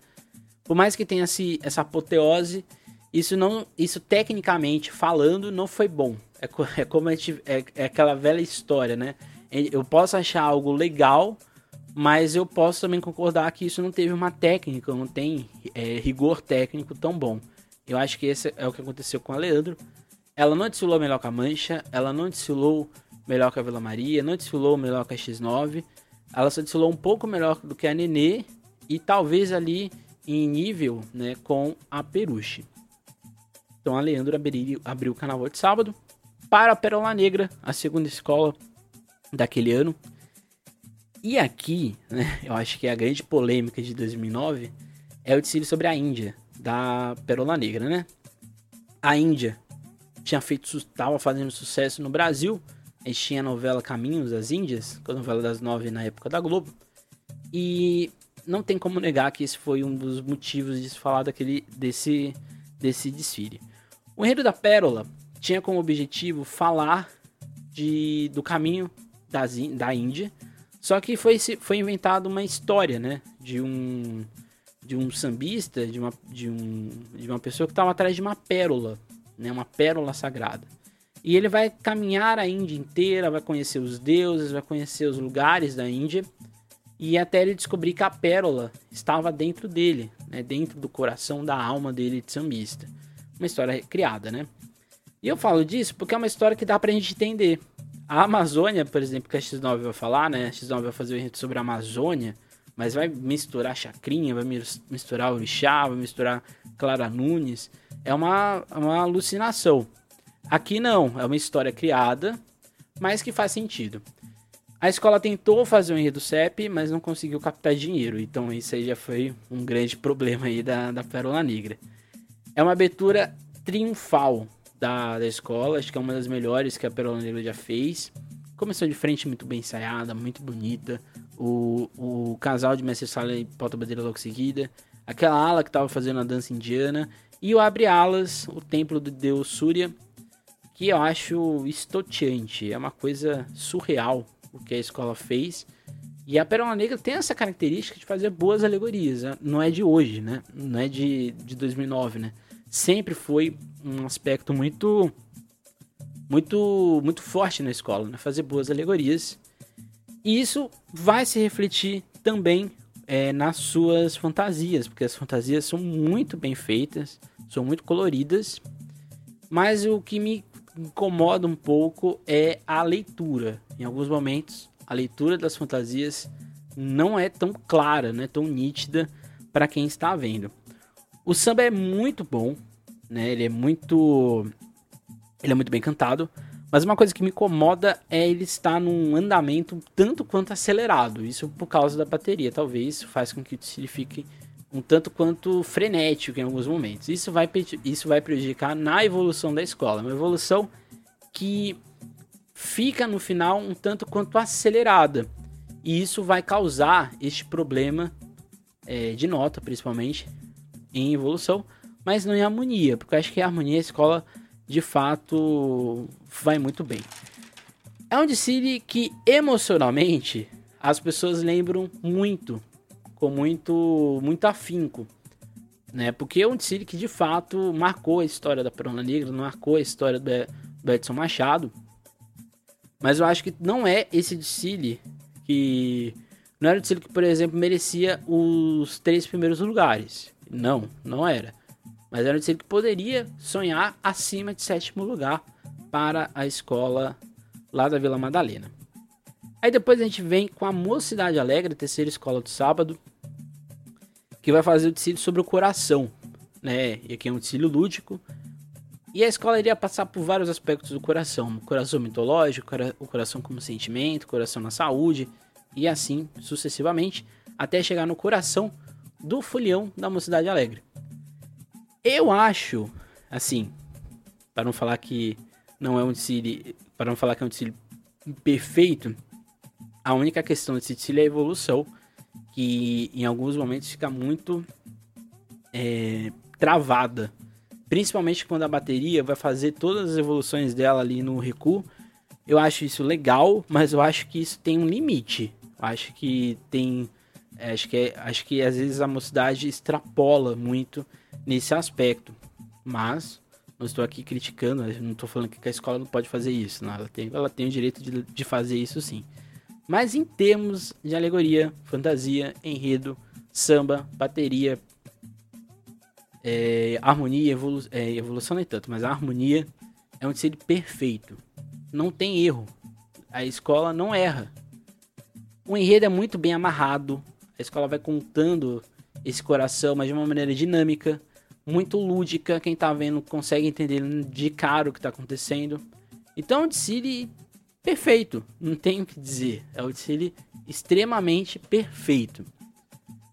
Por mais que tenha esse, essa apoteose, isso não, isso tecnicamente falando não foi bom. É, é como a gente, é, é aquela velha história, né? Eu posso achar algo legal, mas eu posso também concordar que isso não teve uma técnica, não tem é, rigor técnico tão bom. Eu acho que esse é o que aconteceu com a Leandro. Ela não desfilou melhor que a Mancha, ela não desfilou melhor que a Vila Maria, não desfilou melhor que a X9. Ela só desfilou um pouco melhor do que a Nenê e talvez ali em nível né, com a Peruche. Então a Leandro abriu, abriu o carnaval de sábado para a Pérola Negra, a segunda escola daquele ano. E aqui, né, eu acho que é a grande polêmica de 2009 é o desfile sobre a Índia, da Pérola Negra, né? A Índia tinha feito, estava fazendo sucesso no Brasil, a gente tinha a novela Caminhos das Índias, a novela das nove na época da Globo, e não tem como negar que esse foi um dos motivos de se falar daquele, desse, desse desfile. O Enredo da Pérola tinha como objetivo falar de, do caminho das, da Índia, só que foi, foi inventada uma história, né? De um, de um sambista, de uma, de um, de uma pessoa que estava atrás de uma pérola, né? Uma pérola sagrada. E ele vai caminhar a Índia inteira, vai conhecer os deuses, vai conhecer os lugares da Índia. E até ele descobrir que a pérola estava dentro dele, né? dentro do coração, da alma dele de sambista. Uma história criada, né? E eu falo disso porque é uma história que dá pra gente entender. A Amazônia, por exemplo, que a X9 vai falar, né? A X9 vai fazer o evento sobre a Amazônia, mas vai misturar Chacrinha, vai misturar Orixá, vai misturar Clara Nunes. É uma, uma alucinação. Aqui não, é uma história criada, mas que faz sentido. A escola tentou fazer um enredo CEP, mas não conseguiu captar dinheiro. Então isso aí já foi um grande problema aí da, da Pérola Negra. É uma abertura triunfal da, da escola, acho que é uma das melhores que a Pérola Negra já fez. Começou de frente muito bem ensaiada, muito bonita. O, o casal de Mestre Sala e Pauta Bandeira logo seguida. Aquela ala que estava fazendo a dança indiana. E o Abre Alas, o templo do deus Surya, que eu acho estoteante. É uma coisa surreal o que a escola fez. E a Pérola Negra tem essa característica de fazer boas alegorias. Não é de hoje, né? Não é de, de 2009, né? sempre foi um aspecto muito muito muito forte na escola, né? fazer boas alegorias. E isso vai se refletir também é, nas suas fantasias, porque as fantasias são muito bem feitas, são muito coloridas, mas o que me incomoda um pouco é a leitura. Em alguns momentos, a leitura das fantasias não é tão clara, não é tão nítida para quem está vendo. O samba é muito bom, né? Ele é muito ele é muito bem cantado, mas uma coisa que me incomoda é ele estar num andamento tanto quanto acelerado. Isso por causa da bateria, talvez faz com que desfile fique um tanto quanto frenético em alguns momentos. Isso vai, isso vai prejudicar na evolução da escola, uma evolução que fica no final um tanto quanto acelerada. E isso vai causar este problema é, de nota, principalmente, em evolução, mas não em harmonia, porque eu acho que a harmonia a escola de fato vai muito bem. É um desfile que emocionalmente as pessoas lembram muito, com muito, muito afinco, né? Porque é um desfile que de fato marcou a história da Perona Negra, marcou a história do, do Edson Machado. Mas eu acho que não é esse desfile que. Não era o desfile que, por exemplo, merecia os três primeiros lugares. Não, não era. Mas era um que poderia sonhar acima de sétimo lugar para a escola lá da Vila Madalena. Aí depois a gente vem com a Mocidade Alegre, terceira escola do sábado, que vai fazer o tecido sobre o coração, né? E aqui é um tecido lúdico. E a escola iria passar por vários aspectos do coração: o coração mitológico, o coração como sentimento, o coração na saúde, e assim sucessivamente, até chegar no coração do folião da Mocidade Alegre. Eu acho, assim, para não falar que não é um desfile, para não falar que é um desfile perfeito, a única questão desse desfile é a evolução, que em alguns momentos fica muito é, travada, principalmente quando a bateria vai fazer todas as evoluções dela ali no recuo. Eu acho isso legal, mas eu acho que isso tem um limite. Eu acho que tem é, acho, que é, acho que às vezes a mocidade extrapola muito nesse aspecto. Mas não estou aqui criticando, não estou falando que a escola não pode fazer isso. Não, ela, tem, ela tem o direito de, de fazer isso sim. Mas em termos de alegoria, fantasia, enredo, samba, bateria, é, harmonia, evolu é, evolução nem tanto, mas a harmonia é um tecido perfeito. Não tem erro. A escola não erra. O enredo é muito bem amarrado. A escola vai contando esse coração, mas de uma maneira dinâmica, muito lúdica. Quem tá vendo consegue entender de cara o que tá acontecendo. Então é um desfile perfeito, não tenho o que dizer. É um desfile extremamente perfeito.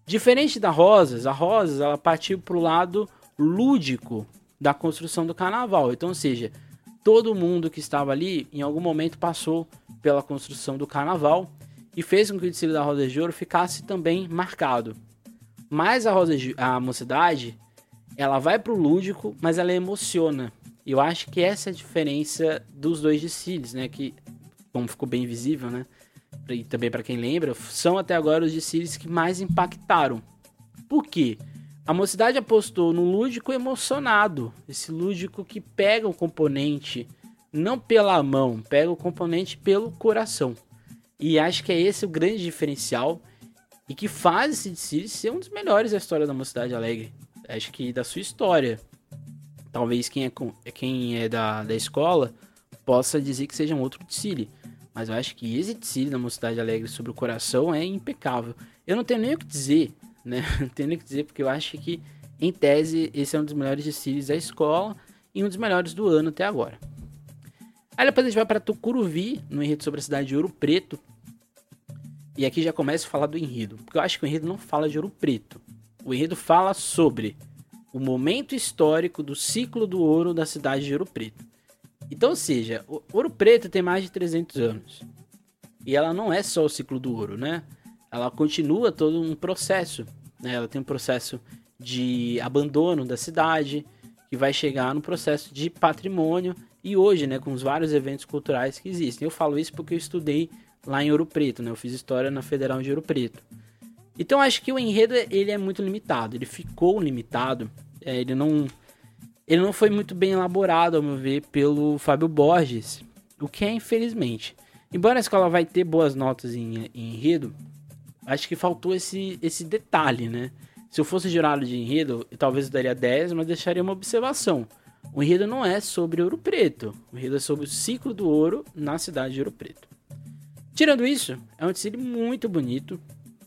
Diferente da Rosas, a Rosas ela partiu para o lado lúdico da construção do carnaval. Então, ou seja, todo mundo que estava ali em algum momento passou pela construção do carnaval e fez com que o desfile da Rosa de Ouro ficasse também marcado. Mas a Rosa de, a mocidade, ela vai para o lúdico, mas ela emociona. E eu acho que essa é a diferença dos dois desfiles, né? Que, como ficou bem visível, né? E também para quem lembra, são até agora os desfiles que mais impactaram. Por quê? A mocidade apostou no lúdico emocionado, esse lúdico que pega o componente não pela mão, pega o componente pelo coração. E acho que é esse o grande diferencial e que faz esse desfile ser um dos melhores da história da Mocidade Alegre. Acho que da sua história. Talvez quem é, quem é da, da escola possa dizer que seja um outro desfile. Mas eu acho que esse desfile da Mocidade Alegre sobre o coração é impecável. Eu não tenho nem o que dizer, né? Não tenho nem o que dizer, porque eu acho que, em tese, esse é um dos melhores desfiles da escola e um dos melhores do ano até agora. Aí depois a gente vai para Tucuruvi, no enredo sobre a cidade de Ouro Preto. E aqui já começa a falar do enredo, porque eu acho que o enredo não fala de Ouro Preto. O enredo fala sobre o momento histórico do ciclo do ouro da cidade de Ouro Preto. Então, ou seja, Ouro Preto tem mais de 300 anos. E ela não é só o ciclo do ouro, né? Ela continua todo um processo. Né? Ela tem um processo de abandono da cidade, que vai chegar no processo de patrimônio e hoje, né, com os vários eventos culturais que existem. Eu falo isso porque eu estudei lá em Ouro Preto, né? Eu fiz história na Federal de Ouro Preto. Então acho que o enredo ele é muito limitado, ele ficou limitado, é, ele não ele não foi muito bem elaborado, ao meu ver, pelo Fábio Borges, o que é infelizmente. Embora a escola vai ter boas notas em, em enredo, acho que faltou esse, esse detalhe, né? Se eu fosse jurado de enredo, talvez eu daria 10, mas deixaria uma observação. O enredo não é sobre Ouro Preto. O enredo é sobre o ciclo do ouro na cidade de Ouro Preto. Tirando isso, é um desfile muito bonito.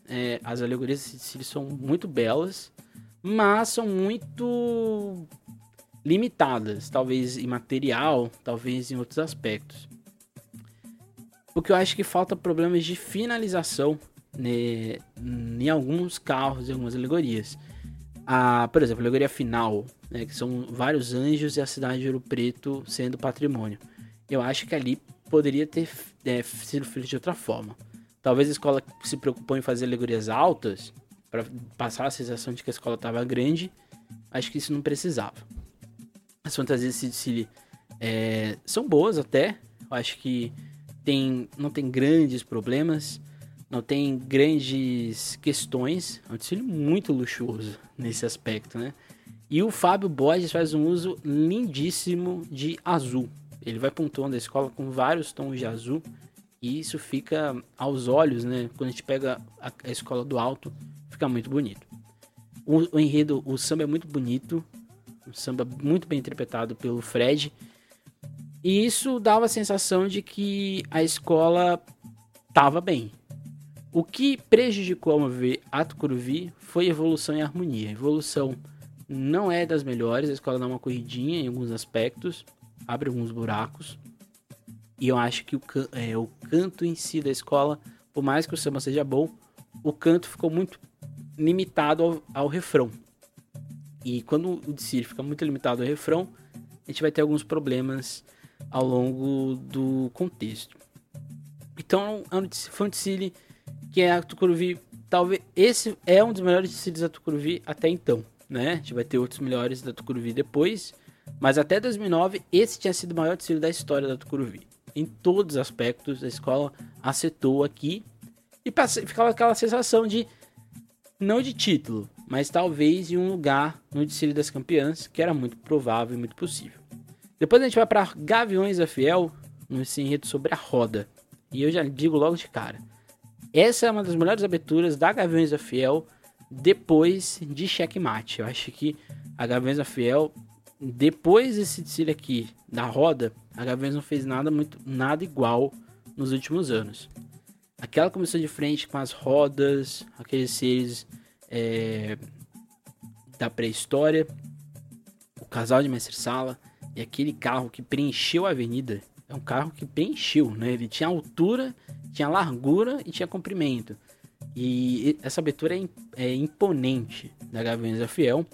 É, as alegorias desse desfile são muito belas, mas são muito limitadas, talvez em material, talvez em outros aspectos. Porque eu acho que falta problemas de finalização né, em alguns carros e algumas alegorias. A, por exemplo, a alegoria final né, que são vários anjos e a cidade de Ouro Preto sendo patrimônio. Eu acho que ali poderia ter é, sido feito de outra forma. Talvez a escola se preocupou em fazer alegorias altas para passar a sensação de que a escola estava grande. Acho que isso não precisava. As fantasias de City é, são boas até. Eu acho que tem, não tem grandes problemas, não tem grandes questões. É um desfile muito luxuoso nesse aspecto, né? E o Fábio Borges faz um uso lindíssimo de azul. Ele vai pontuando a escola com vários tons de azul. E isso fica aos olhos, né? Quando a gente pega a, a escola do alto, fica muito bonito. O, o, enredo, o samba é muito bonito. Um samba muito bem interpretado pelo Fred. E isso dava a sensação de que a escola estava bem. O que prejudicou, ao meu ver, a Tucuruvi foi evolução e harmonia. Evolução não é das melhores, a escola dá uma corridinha em alguns aspectos, abre alguns buracos. E eu acho que o, can é, o canto em si da escola, por mais que o samba seja bom, o canto ficou muito limitado ao, ao refrão. E quando o desfile fica muito limitado ao refrão, a gente vai ter alguns problemas ao longo do contexto. Então, é foi um desfile que é a Tucuruvi, talvez esse é um dos melhores desfiles da Tucuruvi até então né? A gente vai ter outros melhores da Tucuruvi depois. Mas até 2009, esse tinha sido o maior desfile da história da Tucuruvi. Em todos os aspectos, a escola acertou aqui. E ficava aquela sensação de, não de título, mas talvez em um lugar no desfile das campeãs, que era muito provável e muito possível. Depois a gente vai para Gaviões da Fiel, no enredo sobre a roda. E eu já digo logo de cara. Essa é uma das melhores aberturas da Gaviões da Fiel depois de checkmate. Eu acho que a Gaviões Fiel, depois desse desfile aqui da roda, a Gaviões não fez nada muito nada igual nos últimos anos. Aquela começou de frente com as rodas, aqueles seres é, da pré-história, o casal de mestre sala e aquele carro que preencheu a avenida. É um carro que preencheu, né? Ele tinha altura, tinha largura e tinha comprimento. E essa abertura é, é imponente da Gaviões da Fiel.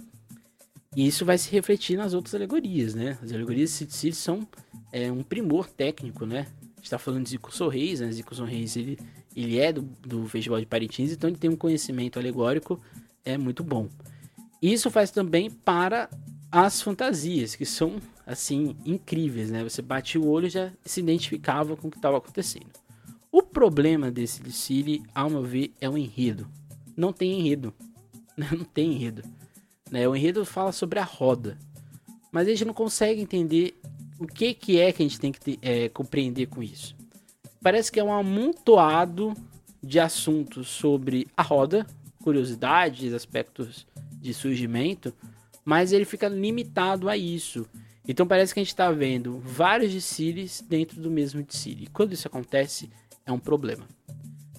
E isso vai se refletir nas outras alegorias, né? As alegorias de City são é, um primor técnico, né? A gente tá falando de Zico Sorreis, né? Zico Sorreis, ele, ele é do, do Festival de Parintins, então ele tem um conhecimento alegórico é muito bom. Isso faz também para as fantasias, que são, assim, incríveis, né? Você bate o olho e já se identificava com o que estava acontecendo. Problema desse desfile, ao meu ver, é o enredo. Não tem enredo. Não tem enredo. Né? O enredo fala sobre a roda. Mas a gente não consegue entender o que, que é que a gente tem que ter, é, compreender com isso. Parece que é um amontoado de assuntos sobre a roda, curiosidades, aspectos de surgimento, mas ele fica limitado a isso. Então parece que a gente está vendo vários Dicílios dentro do mesmo Dicílio. Quando isso acontece, é um problema.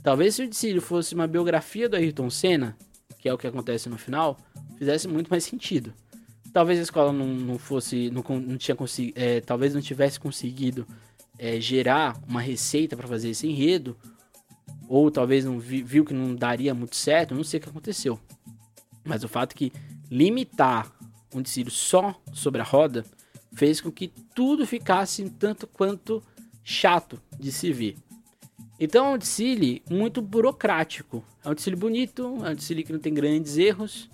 Talvez se o Dicílio fosse uma biografia do Ayrton Senna, que é o que acontece no final, fizesse muito mais sentido. Talvez a escola não, não fosse, não, não tinha conseguido, é, talvez não tivesse conseguido é, gerar uma receita para fazer esse enredo, ou talvez não vi, viu que não daria muito certo, não sei o que aconteceu. Mas o fato é que limitar um Dicílio só sobre a roda fez com que tudo ficasse tanto quanto chato de se ver. Então é um Dicile muito burocrático. É um Dicile bonito, é um Dicile que não tem grandes erros,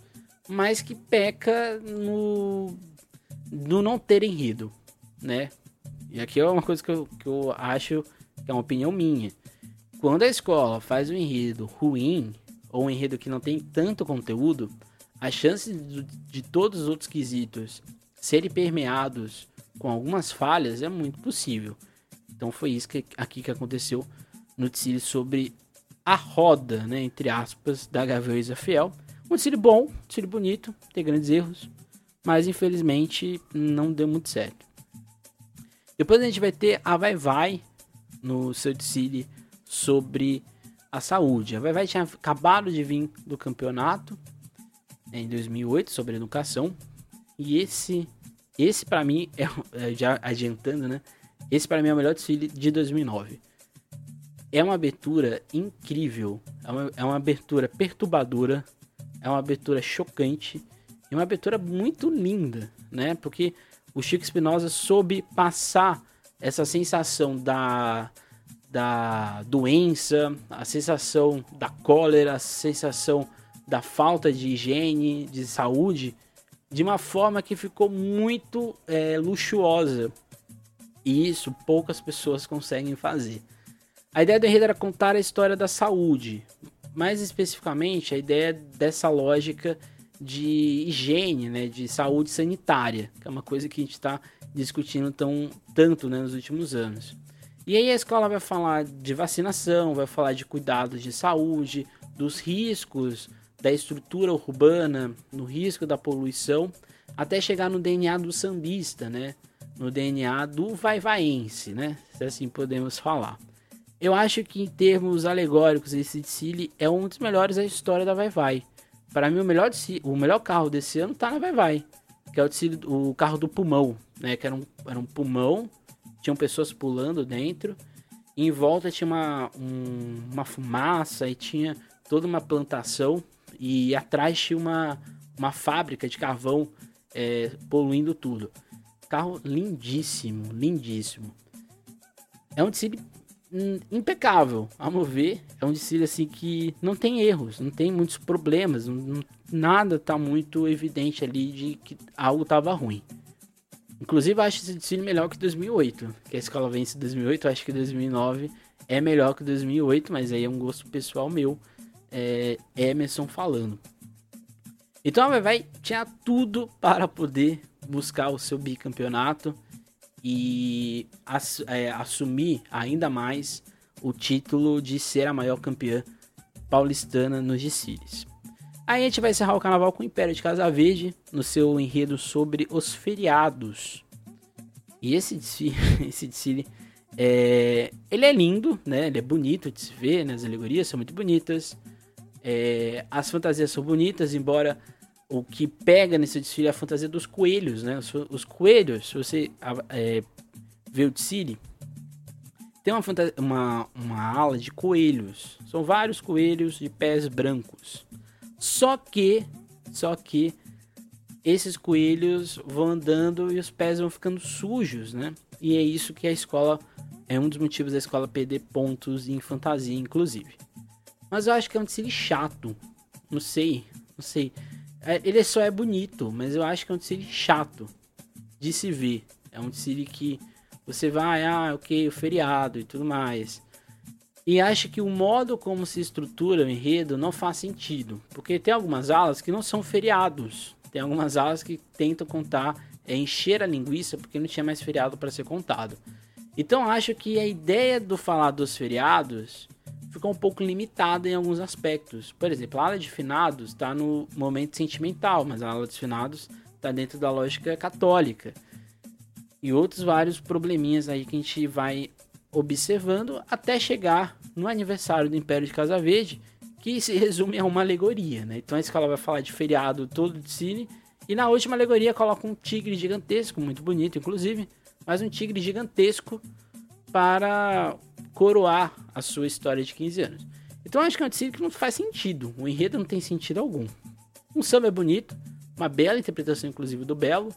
mas que peca no, no não ter enredo, né? E aqui é uma coisa que eu, que eu acho que é uma opinião minha. Quando a escola faz um enredo ruim, ou um enredo que não tem tanto conteúdo, a chance de, de todos os outros quesitos serem permeados com algumas falhas é muito possível. Então foi isso que aqui que aconteceu no Tsiri sobre a roda, né, entre aspas, da Gaviões Fiel. Um Tsiri bom, um Tsiri bonito, tem grandes erros, mas infelizmente não deu muito certo. Depois a gente vai ter a Vai Vai no seu Tsiri sobre a saúde. A Vai Vai tinha acabado de vir do campeonato em 2008 sobre educação. E esse, esse para mim, é, é, já adiantando, né? Esse para mim é o melhor desfile de 2009. É uma abertura incrível, é uma, é uma abertura perturbadora, é uma abertura chocante e uma abertura muito linda, né? Porque o Chico Espinosa soube passar essa sensação da, da doença, a sensação da cólera, a sensação da falta de higiene, de saúde, de uma forma que ficou muito é, luxuosa. E isso poucas pessoas conseguem fazer. A ideia do enredo era contar a história da saúde, mais especificamente a ideia dessa lógica de higiene, né, de saúde sanitária, que é uma coisa que a gente está discutindo tão, tanto né, nos últimos anos. E aí a escola vai falar de vacinação, vai falar de cuidados de saúde, dos riscos da estrutura urbana, no risco da poluição, até chegar no DNA do sambista, né? No DNA do vai-vaense, né? Se assim podemos falar. Eu acho que em termos alegóricos esse Cili é um dos melhores da história da Vai-Vai. Para mim o melhor, o melhor carro desse ano tá na Vai-Vai, que é o, o carro do pulmão, né? Que era um, era um pulmão, tinham pessoas pulando dentro, em volta tinha uma, um, uma fumaça e tinha toda uma plantação e atrás tinha uma, uma fábrica de carvão é, poluindo tudo. Carro lindíssimo, lindíssimo. É um hum, impecável, a meu ver. É um desfile assim que não tem erros, não tem muitos problemas, não, nada tá muito evidente ali de que algo tava ruim. Inclusive, acho esse desfile melhor que 2008. Que a escola vence 2008, eu acho que 2009 é melhor que 2008, mas aí é um gosto pessoal meu é, Emerson falando. Então a Vai tinha tudo para poder buscar o seu bicampeonato e ass, é, assumir ainda mais o título de ser a maior campeã paulistana nos desfiles. Aí a gente vai encerrar o carnaval com o Império de Casa Verde no seu enredo sobre os feriados. E esse desfile, esse desfile é, ele é lindo, né? Ele é bonito de se ver, né? as alegorias são muito bonitas. É, as fantasias são bonitas, embora o que pega nesse desfile é a fantasia dos coelhos, né? Os, os coelhos, se você é, vê o desfile, tem uma, uma, uma ala de coelhos. São vários coelhos de pés brancos. Só que, só que esses coelhos vão andando e os pés vão ficando sujos, né? E é isso que a escola é um dos motivos da escola perder pontos em fantasia, inclusive. Mas eu acho que é um desfile chato. Não sei, não sei. É, ele só é bonito, mas eu acho que é um desfile chato de se ver. É um desfile que você vai, ah, ok, o feriado e tudo mais. E acho que o modo como se estrutura o enredo não faz sentido. Porque tem algumas alas que não são feriados. Tem algumas alas que tentam contar, é encher a linguiça porque não tinha mais feriado para ser contado. Então acho que a ideia do falar dos feriados ficou um pouco limitada em alguns aspectos. Por exemplo, a ala de finados está no momento sentimental, mas a ala de finados está dentro da lógica católica. E outros vários probleminhas aí que a gente vai observando até chegar no aniversário do Império de Casa Verde, que se resume a uma alegoria, né? Então a escola vai falar de feriado todo de cine e na última alegoria coloca um tigre gigantesco, muito bonito inclusive, mas um tigre gigantesco para coroar a sua história de 15 anos. Então acho que é um desfile que não faz sentido, o enredo não tem sentido algum. Um samba é bonito, uma bela interpretação inclusive do Belo,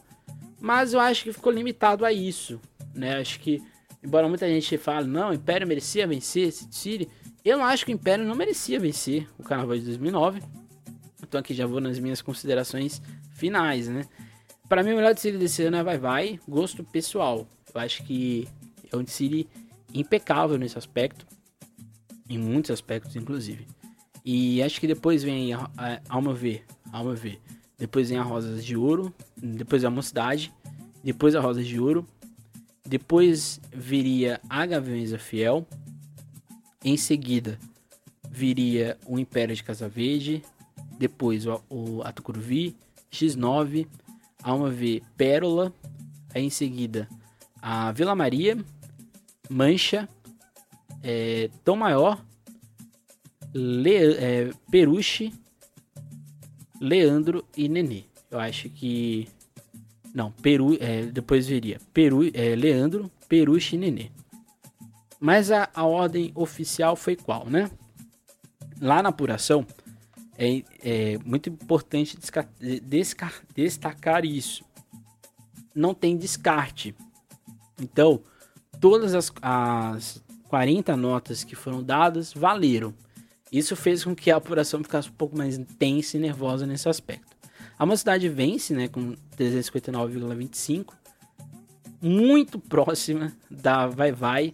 mas eu acho que ficou limitado a isso, né? Acho que embora muita gente fale, não, o Império merecia vencer esse desfile, eu não acho que o Império não merecia vencer o Carnaval de 2009. Então aqui já vou nas minhas considerações finais, né? Para mim o melhor desfile desse ano é Vai Vai, gosto pessoal. Eu acho que é um desfile impecável nesse aspecto, em muitos aspectos, inclusive. E acho que depois vem, meu ver, ao meu ver, depois vem a Rosas de Ouro, depois a Mocidade, depois a Rosas de Ouro, depois viria a Gaviões Fiel, em seguida viria o Império de Casa Verde, depois o, o Atucuruvi, X9, Alma V Pérola, aí em seguida a Vila Maria, Mancha, é, Tom Maior, Le, é, Peruche, Leandro e Nenê. Eu acho que. Não, Peru. É, depois viria Peru, é, Leandro, Peruche e Nenê. Mas a, a ordem oficial foi qual, né? Lá na apuração, é, é muito importante destacar isso. Não tem descarte. Então, todas as, as 40 notas que foram dadas valeram. Isso fez com que a apuração ficasse um pouco mais intensa e nervosa nesse aspecto. A mocidade vence né, com 359,25, muito próxima da Vai Vai,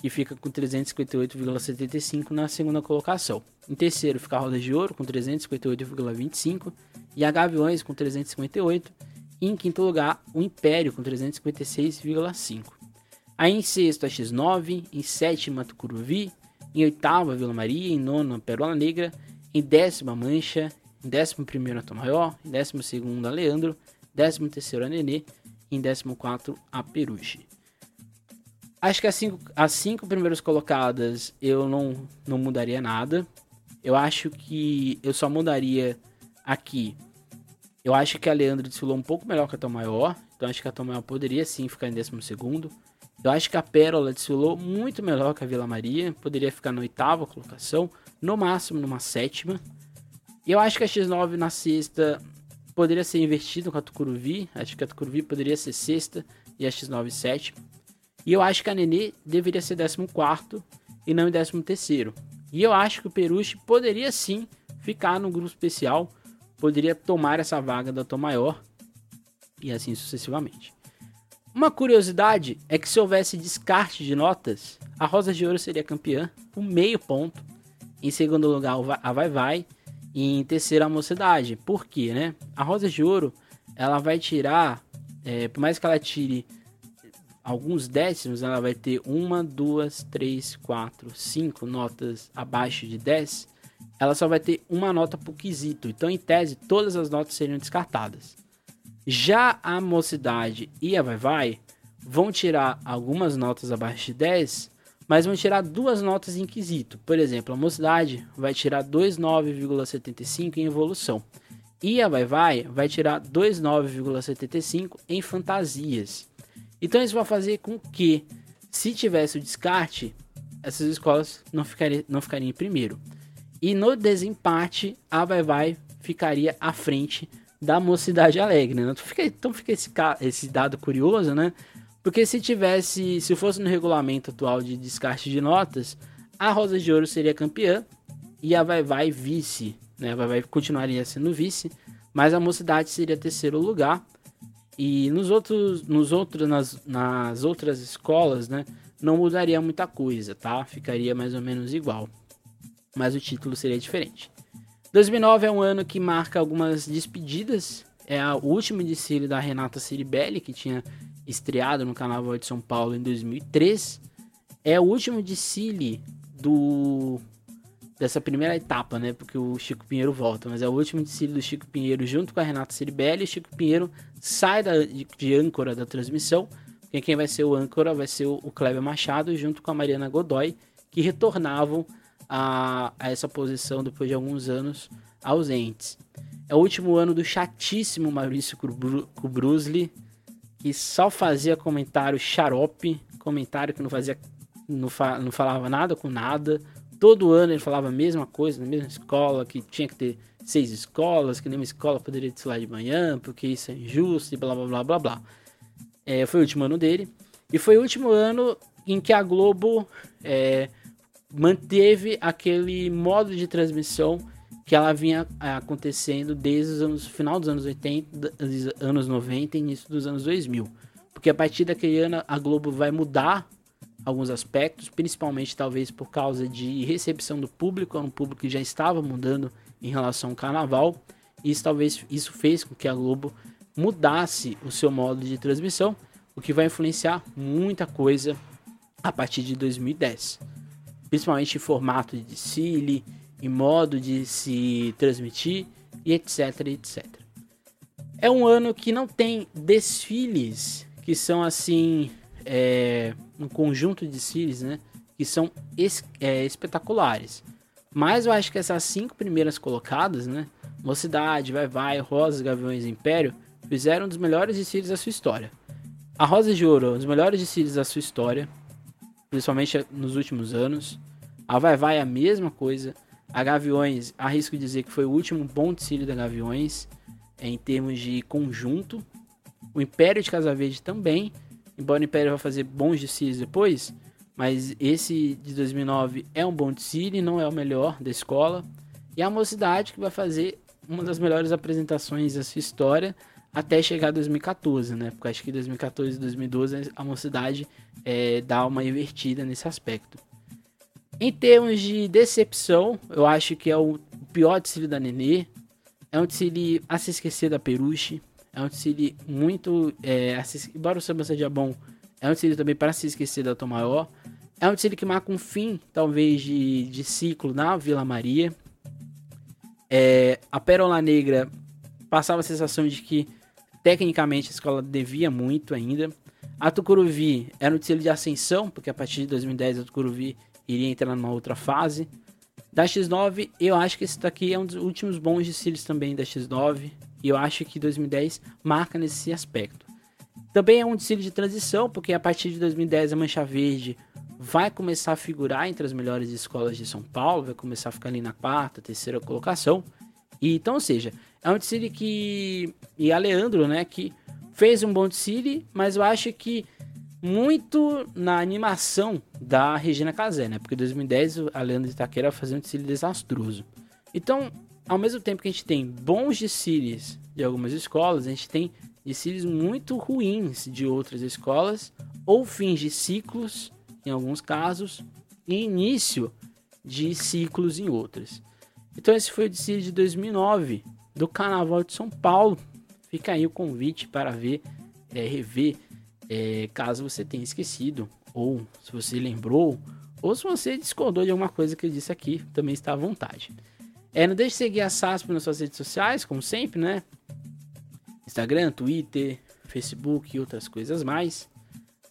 que fica com 358,75 na segunda colocação. Em terceiro fica a Roda de Ouro com 358,25 e a Gaviões com 358. E em quinto lugar, o Império com 356,5. Aí em sexto a X9, em sétimo a Tucuruvi, em oitava Vila Maria, em nono a Pérola Negra, em décima Mancha, em décimo primeiro a Maior, em décimo segundo a Leandro, décimo terceiro a Nenê, em décimo quarto a Peruche. Acho que as cinco, as cinco primeiras colocadas eu não, não mudaria nada. Eu acho que eu só mudaria aqui. Eu acho que a Leandro desfilou um pouco melhor que a Tom Maior. Então acho que a Tom Maior poderia sim ficar em décimo segundo. Eu acho que a Pérola desfilou muito melhor que a Vila Maria, poderia ficar na oitava colocação, no máximo numa sétima. E eu acho que a X9 na sexta poderia ser invertido com a Tucuruvi, acho que a Tucuruvi poderia ser sexta e a X9 sétima. E eu acho que a Nenê deveria ser décimo quarto e não em décimo terceiro. E eu acho que o Peruche poderia sim ficar no grupo especial, poderia tomar essa vaga da Tom Maior e assim sucessivamente. Uma curiosidade é que se houvesse descarte de notas, a Rosa de Ouro seria campeã por meio ponto. Em segundo lugar, a Vai Vai. E em terceiro, a Mocidade. Por quê, né? A Rosa de Ouro, ela vai tirar, é, por mais que ela tire alguns décimos, ela vai ter uma, duas, três, quatro, cinco notas abaixo de 10. Ela só vai ter uma nota por quesito. Então, em tese, todas as notas seriam descartadas. Já a mocidade e a vai vai vão tirar algumas notas abaixo de 10, mas vão tirar duas notas em quesito. Por exemplo, a mocidade vai tirar 2,9,75 em evolução. E a vai vai vai tirar 2,9,75 em fantasias. Então isso vai fazer com que Se tivesse o descarte, essas escolas não ficariam, não ficariam em primeiro. E no desempate, a Vai Vai ficaria à frente da Mocidade Alegre, né? Então fica, então fica esse, esse dado curioso, né? Porque se tivesse, se fosse no regulamento atual de descarte de notas, a Rosa de Ouro seria campeã e a Vai Vai vice, né? A Vai Vai continuaria sendo vice, mas a Mocidade seria terceiro lugar. E nos outros, nos outros, nas, nas outras escolas, né, não mudaria muita coisa, tá? Ficaria mais ou menos igual, mas o título seria diferente. 2009 é um ano que marca algumas despedidas. É o último desfile da Renata Ciribelli, que tinha estreado no Carnaval de São Paulo em 2003. É o último desfile do dessa primeira etapa, né? Porque o Chico Pinheiro volta, mas é o último desfile do Chico Pinheiro junto com a Renata Ciribelli. O Chico Pinheiro sai da, de, de, âncora da transmissão. Porque quem vai ser o âncora vai ser o, o Kleber Machado junto com a Mariana Godoy, que retornavam a, a essa posição depois de alguns anos ausentes. É o último ano do chatíssimo Maurício Kubrusli, que só fazia comentário xarope, comentário que não fazia não, fa, não falava nada com nada. Todo ano ele falava a mesma coisa, na mesma escola, que tinha que ter seis escolas, que nenhuma escola poderia desfilar de manhã, porque isso é injusto e blá blá blá blá blá. É, foi o último ano dele. E foi o último ano em que a Globo é, manteve aquele modo de transmissão que ela vinha é, acontecendo desde os anos, final dos anos 80, anos 90 e início dos anos 2000. Porque a partir daquele ano a Globo vai mudar alguns aspectos, principalmente talvez por causa de recepção do público, é um público que já estava mudando em relação ao carnaval. Isso talvez isso fez com que a Globo mudasse o seu modo de transmissão, o que vai influenciar muita coisa a partir de 2010 principalmente em formato de desfile, em modo de se transmitir e etc, etc. É um ano que não tem desfiles que são assim, é, um conjunto de desfiles, né, que são es, é, espetaculares. Mas eu acho que essas cinco primeiras colocadas, né, Mocidade, Vai Vai, Rosas, Gaviões e Império, fizeram um dos melhores desfiles da sua história. A Rosa de Ouro, um dos melhores desfiles da sua história principalmente nos últimos anos. A Vai Vai é a mesma coisa. A Gaviões, arrisco dizer que foi o último bom desfile da Gaviões em termos de conjunto. O Império de Casa Verde também, embora o Império vá fazer bons desfiles depois, mas esse de 2009 é um bom desfile, não é o melhor da escola. E a Mocidade que vai fazer uma das melhores apresentações da sua história, até chegar a 2014, né? Porque acho que 2014 e 2012 a mocidade é, dá uma invertida nesse aspecto. Em termos de decepção, eu acho que é o pior desfile da Nenê. É um desfile a se esquecer da Peruche. É um desfile muito. É, se, embora o samba seja bom, é um desfile também para se esquecer da Tom Maior. É um desfile que marca um fim, talvez, de, de ciclo na Vila Maria. É, a Pérola Negra passava a sensação de que Tecnicamente, a escola devia muito ainda. A Tucuruvi era um desfile de ascensão, porque a partir de 2010 a Tucuruvi iria entrar numa outra fase. Da X9, eu acho que esse daqui é um dos últimos bons desfiles também da X9. E eu acho que 2010 marca nesse aspecto. Também é um desfile de transição, porque a partir de 2010 a Mancha Verde vai começar a figurar entre as melhores escolas de São Paulo, vai começar a ficar ali na quarta, terceira colocação. E, então, ou seja, é um City que. E a Leandro, né? Que fez um bom City, mas eu acho que muito na animação da Regina Casé, né? Porque em 2010 a Leandro Itaquera fazendo um desfile desastroso. Então, ao mesmo tempo que a gente tem bons desfiles de algumas escolas, a gente tem desfiles muito ruins de outras escolas, ou fins de ciclos, em alguns casos, e início de ciclos em outras. Então esse foi o desfile de 2009, do Carnaval de São Paulo. Fica aí o convite para ver, é, rever, é, caso você tenha esquecido, ou se você lembrou, ou se você discordou de alguma coisa que eu disse aqui, também está à vontade. É, não deixe de seguir a SASP nas suas redes sociais, como sempre, né? Instagram, Twitter, Facebook e outras coisas mais.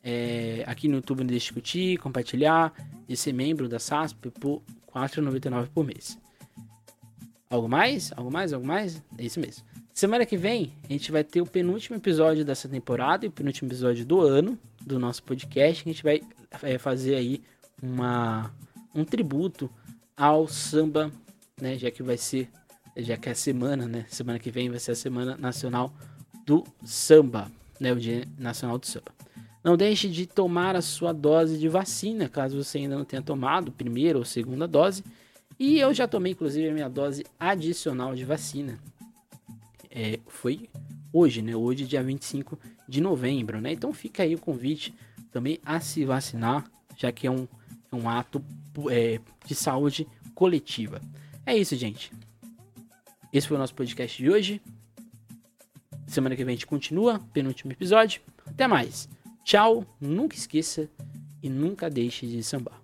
É, aqui no YouTube não deixe de curtir, compartilhar e ser membro da SASP por R$ 4,99 por mês. Algo mais? Algo mais? Algo mais? É isso mesmo. Semana que vem, a gente vai ter o penúltimo episódio dessa temporada e o penúltimo episódio do ano do nosso podcast. A gente vai é, fazer aí uma, um tributo ao samba, né? Já que vai ser, já que é a semana, né? Semana que vem vai ser a Semana Nacional do Samba, né? O Dia Nacional do Samba. Não deixe de tomar a sua dose de vacina, caso você ainda não tenha tomado, primeira ou segunda dose. E eu já tomei, inclusive, a minha dose adicional de vacina. É, foi hoje, né? Hoje, dia 25 de novembro, né? Então fica aí o convite também a se vacinar, já que é um, é um ato é, de saúde coletiva. É isso, gente. Esse foi o nosso podcast de hoje. Semana que vem a gente continua, penúltimo episódio. Até mais. Tchau, nunca esqueça e nunca deixe de sambar.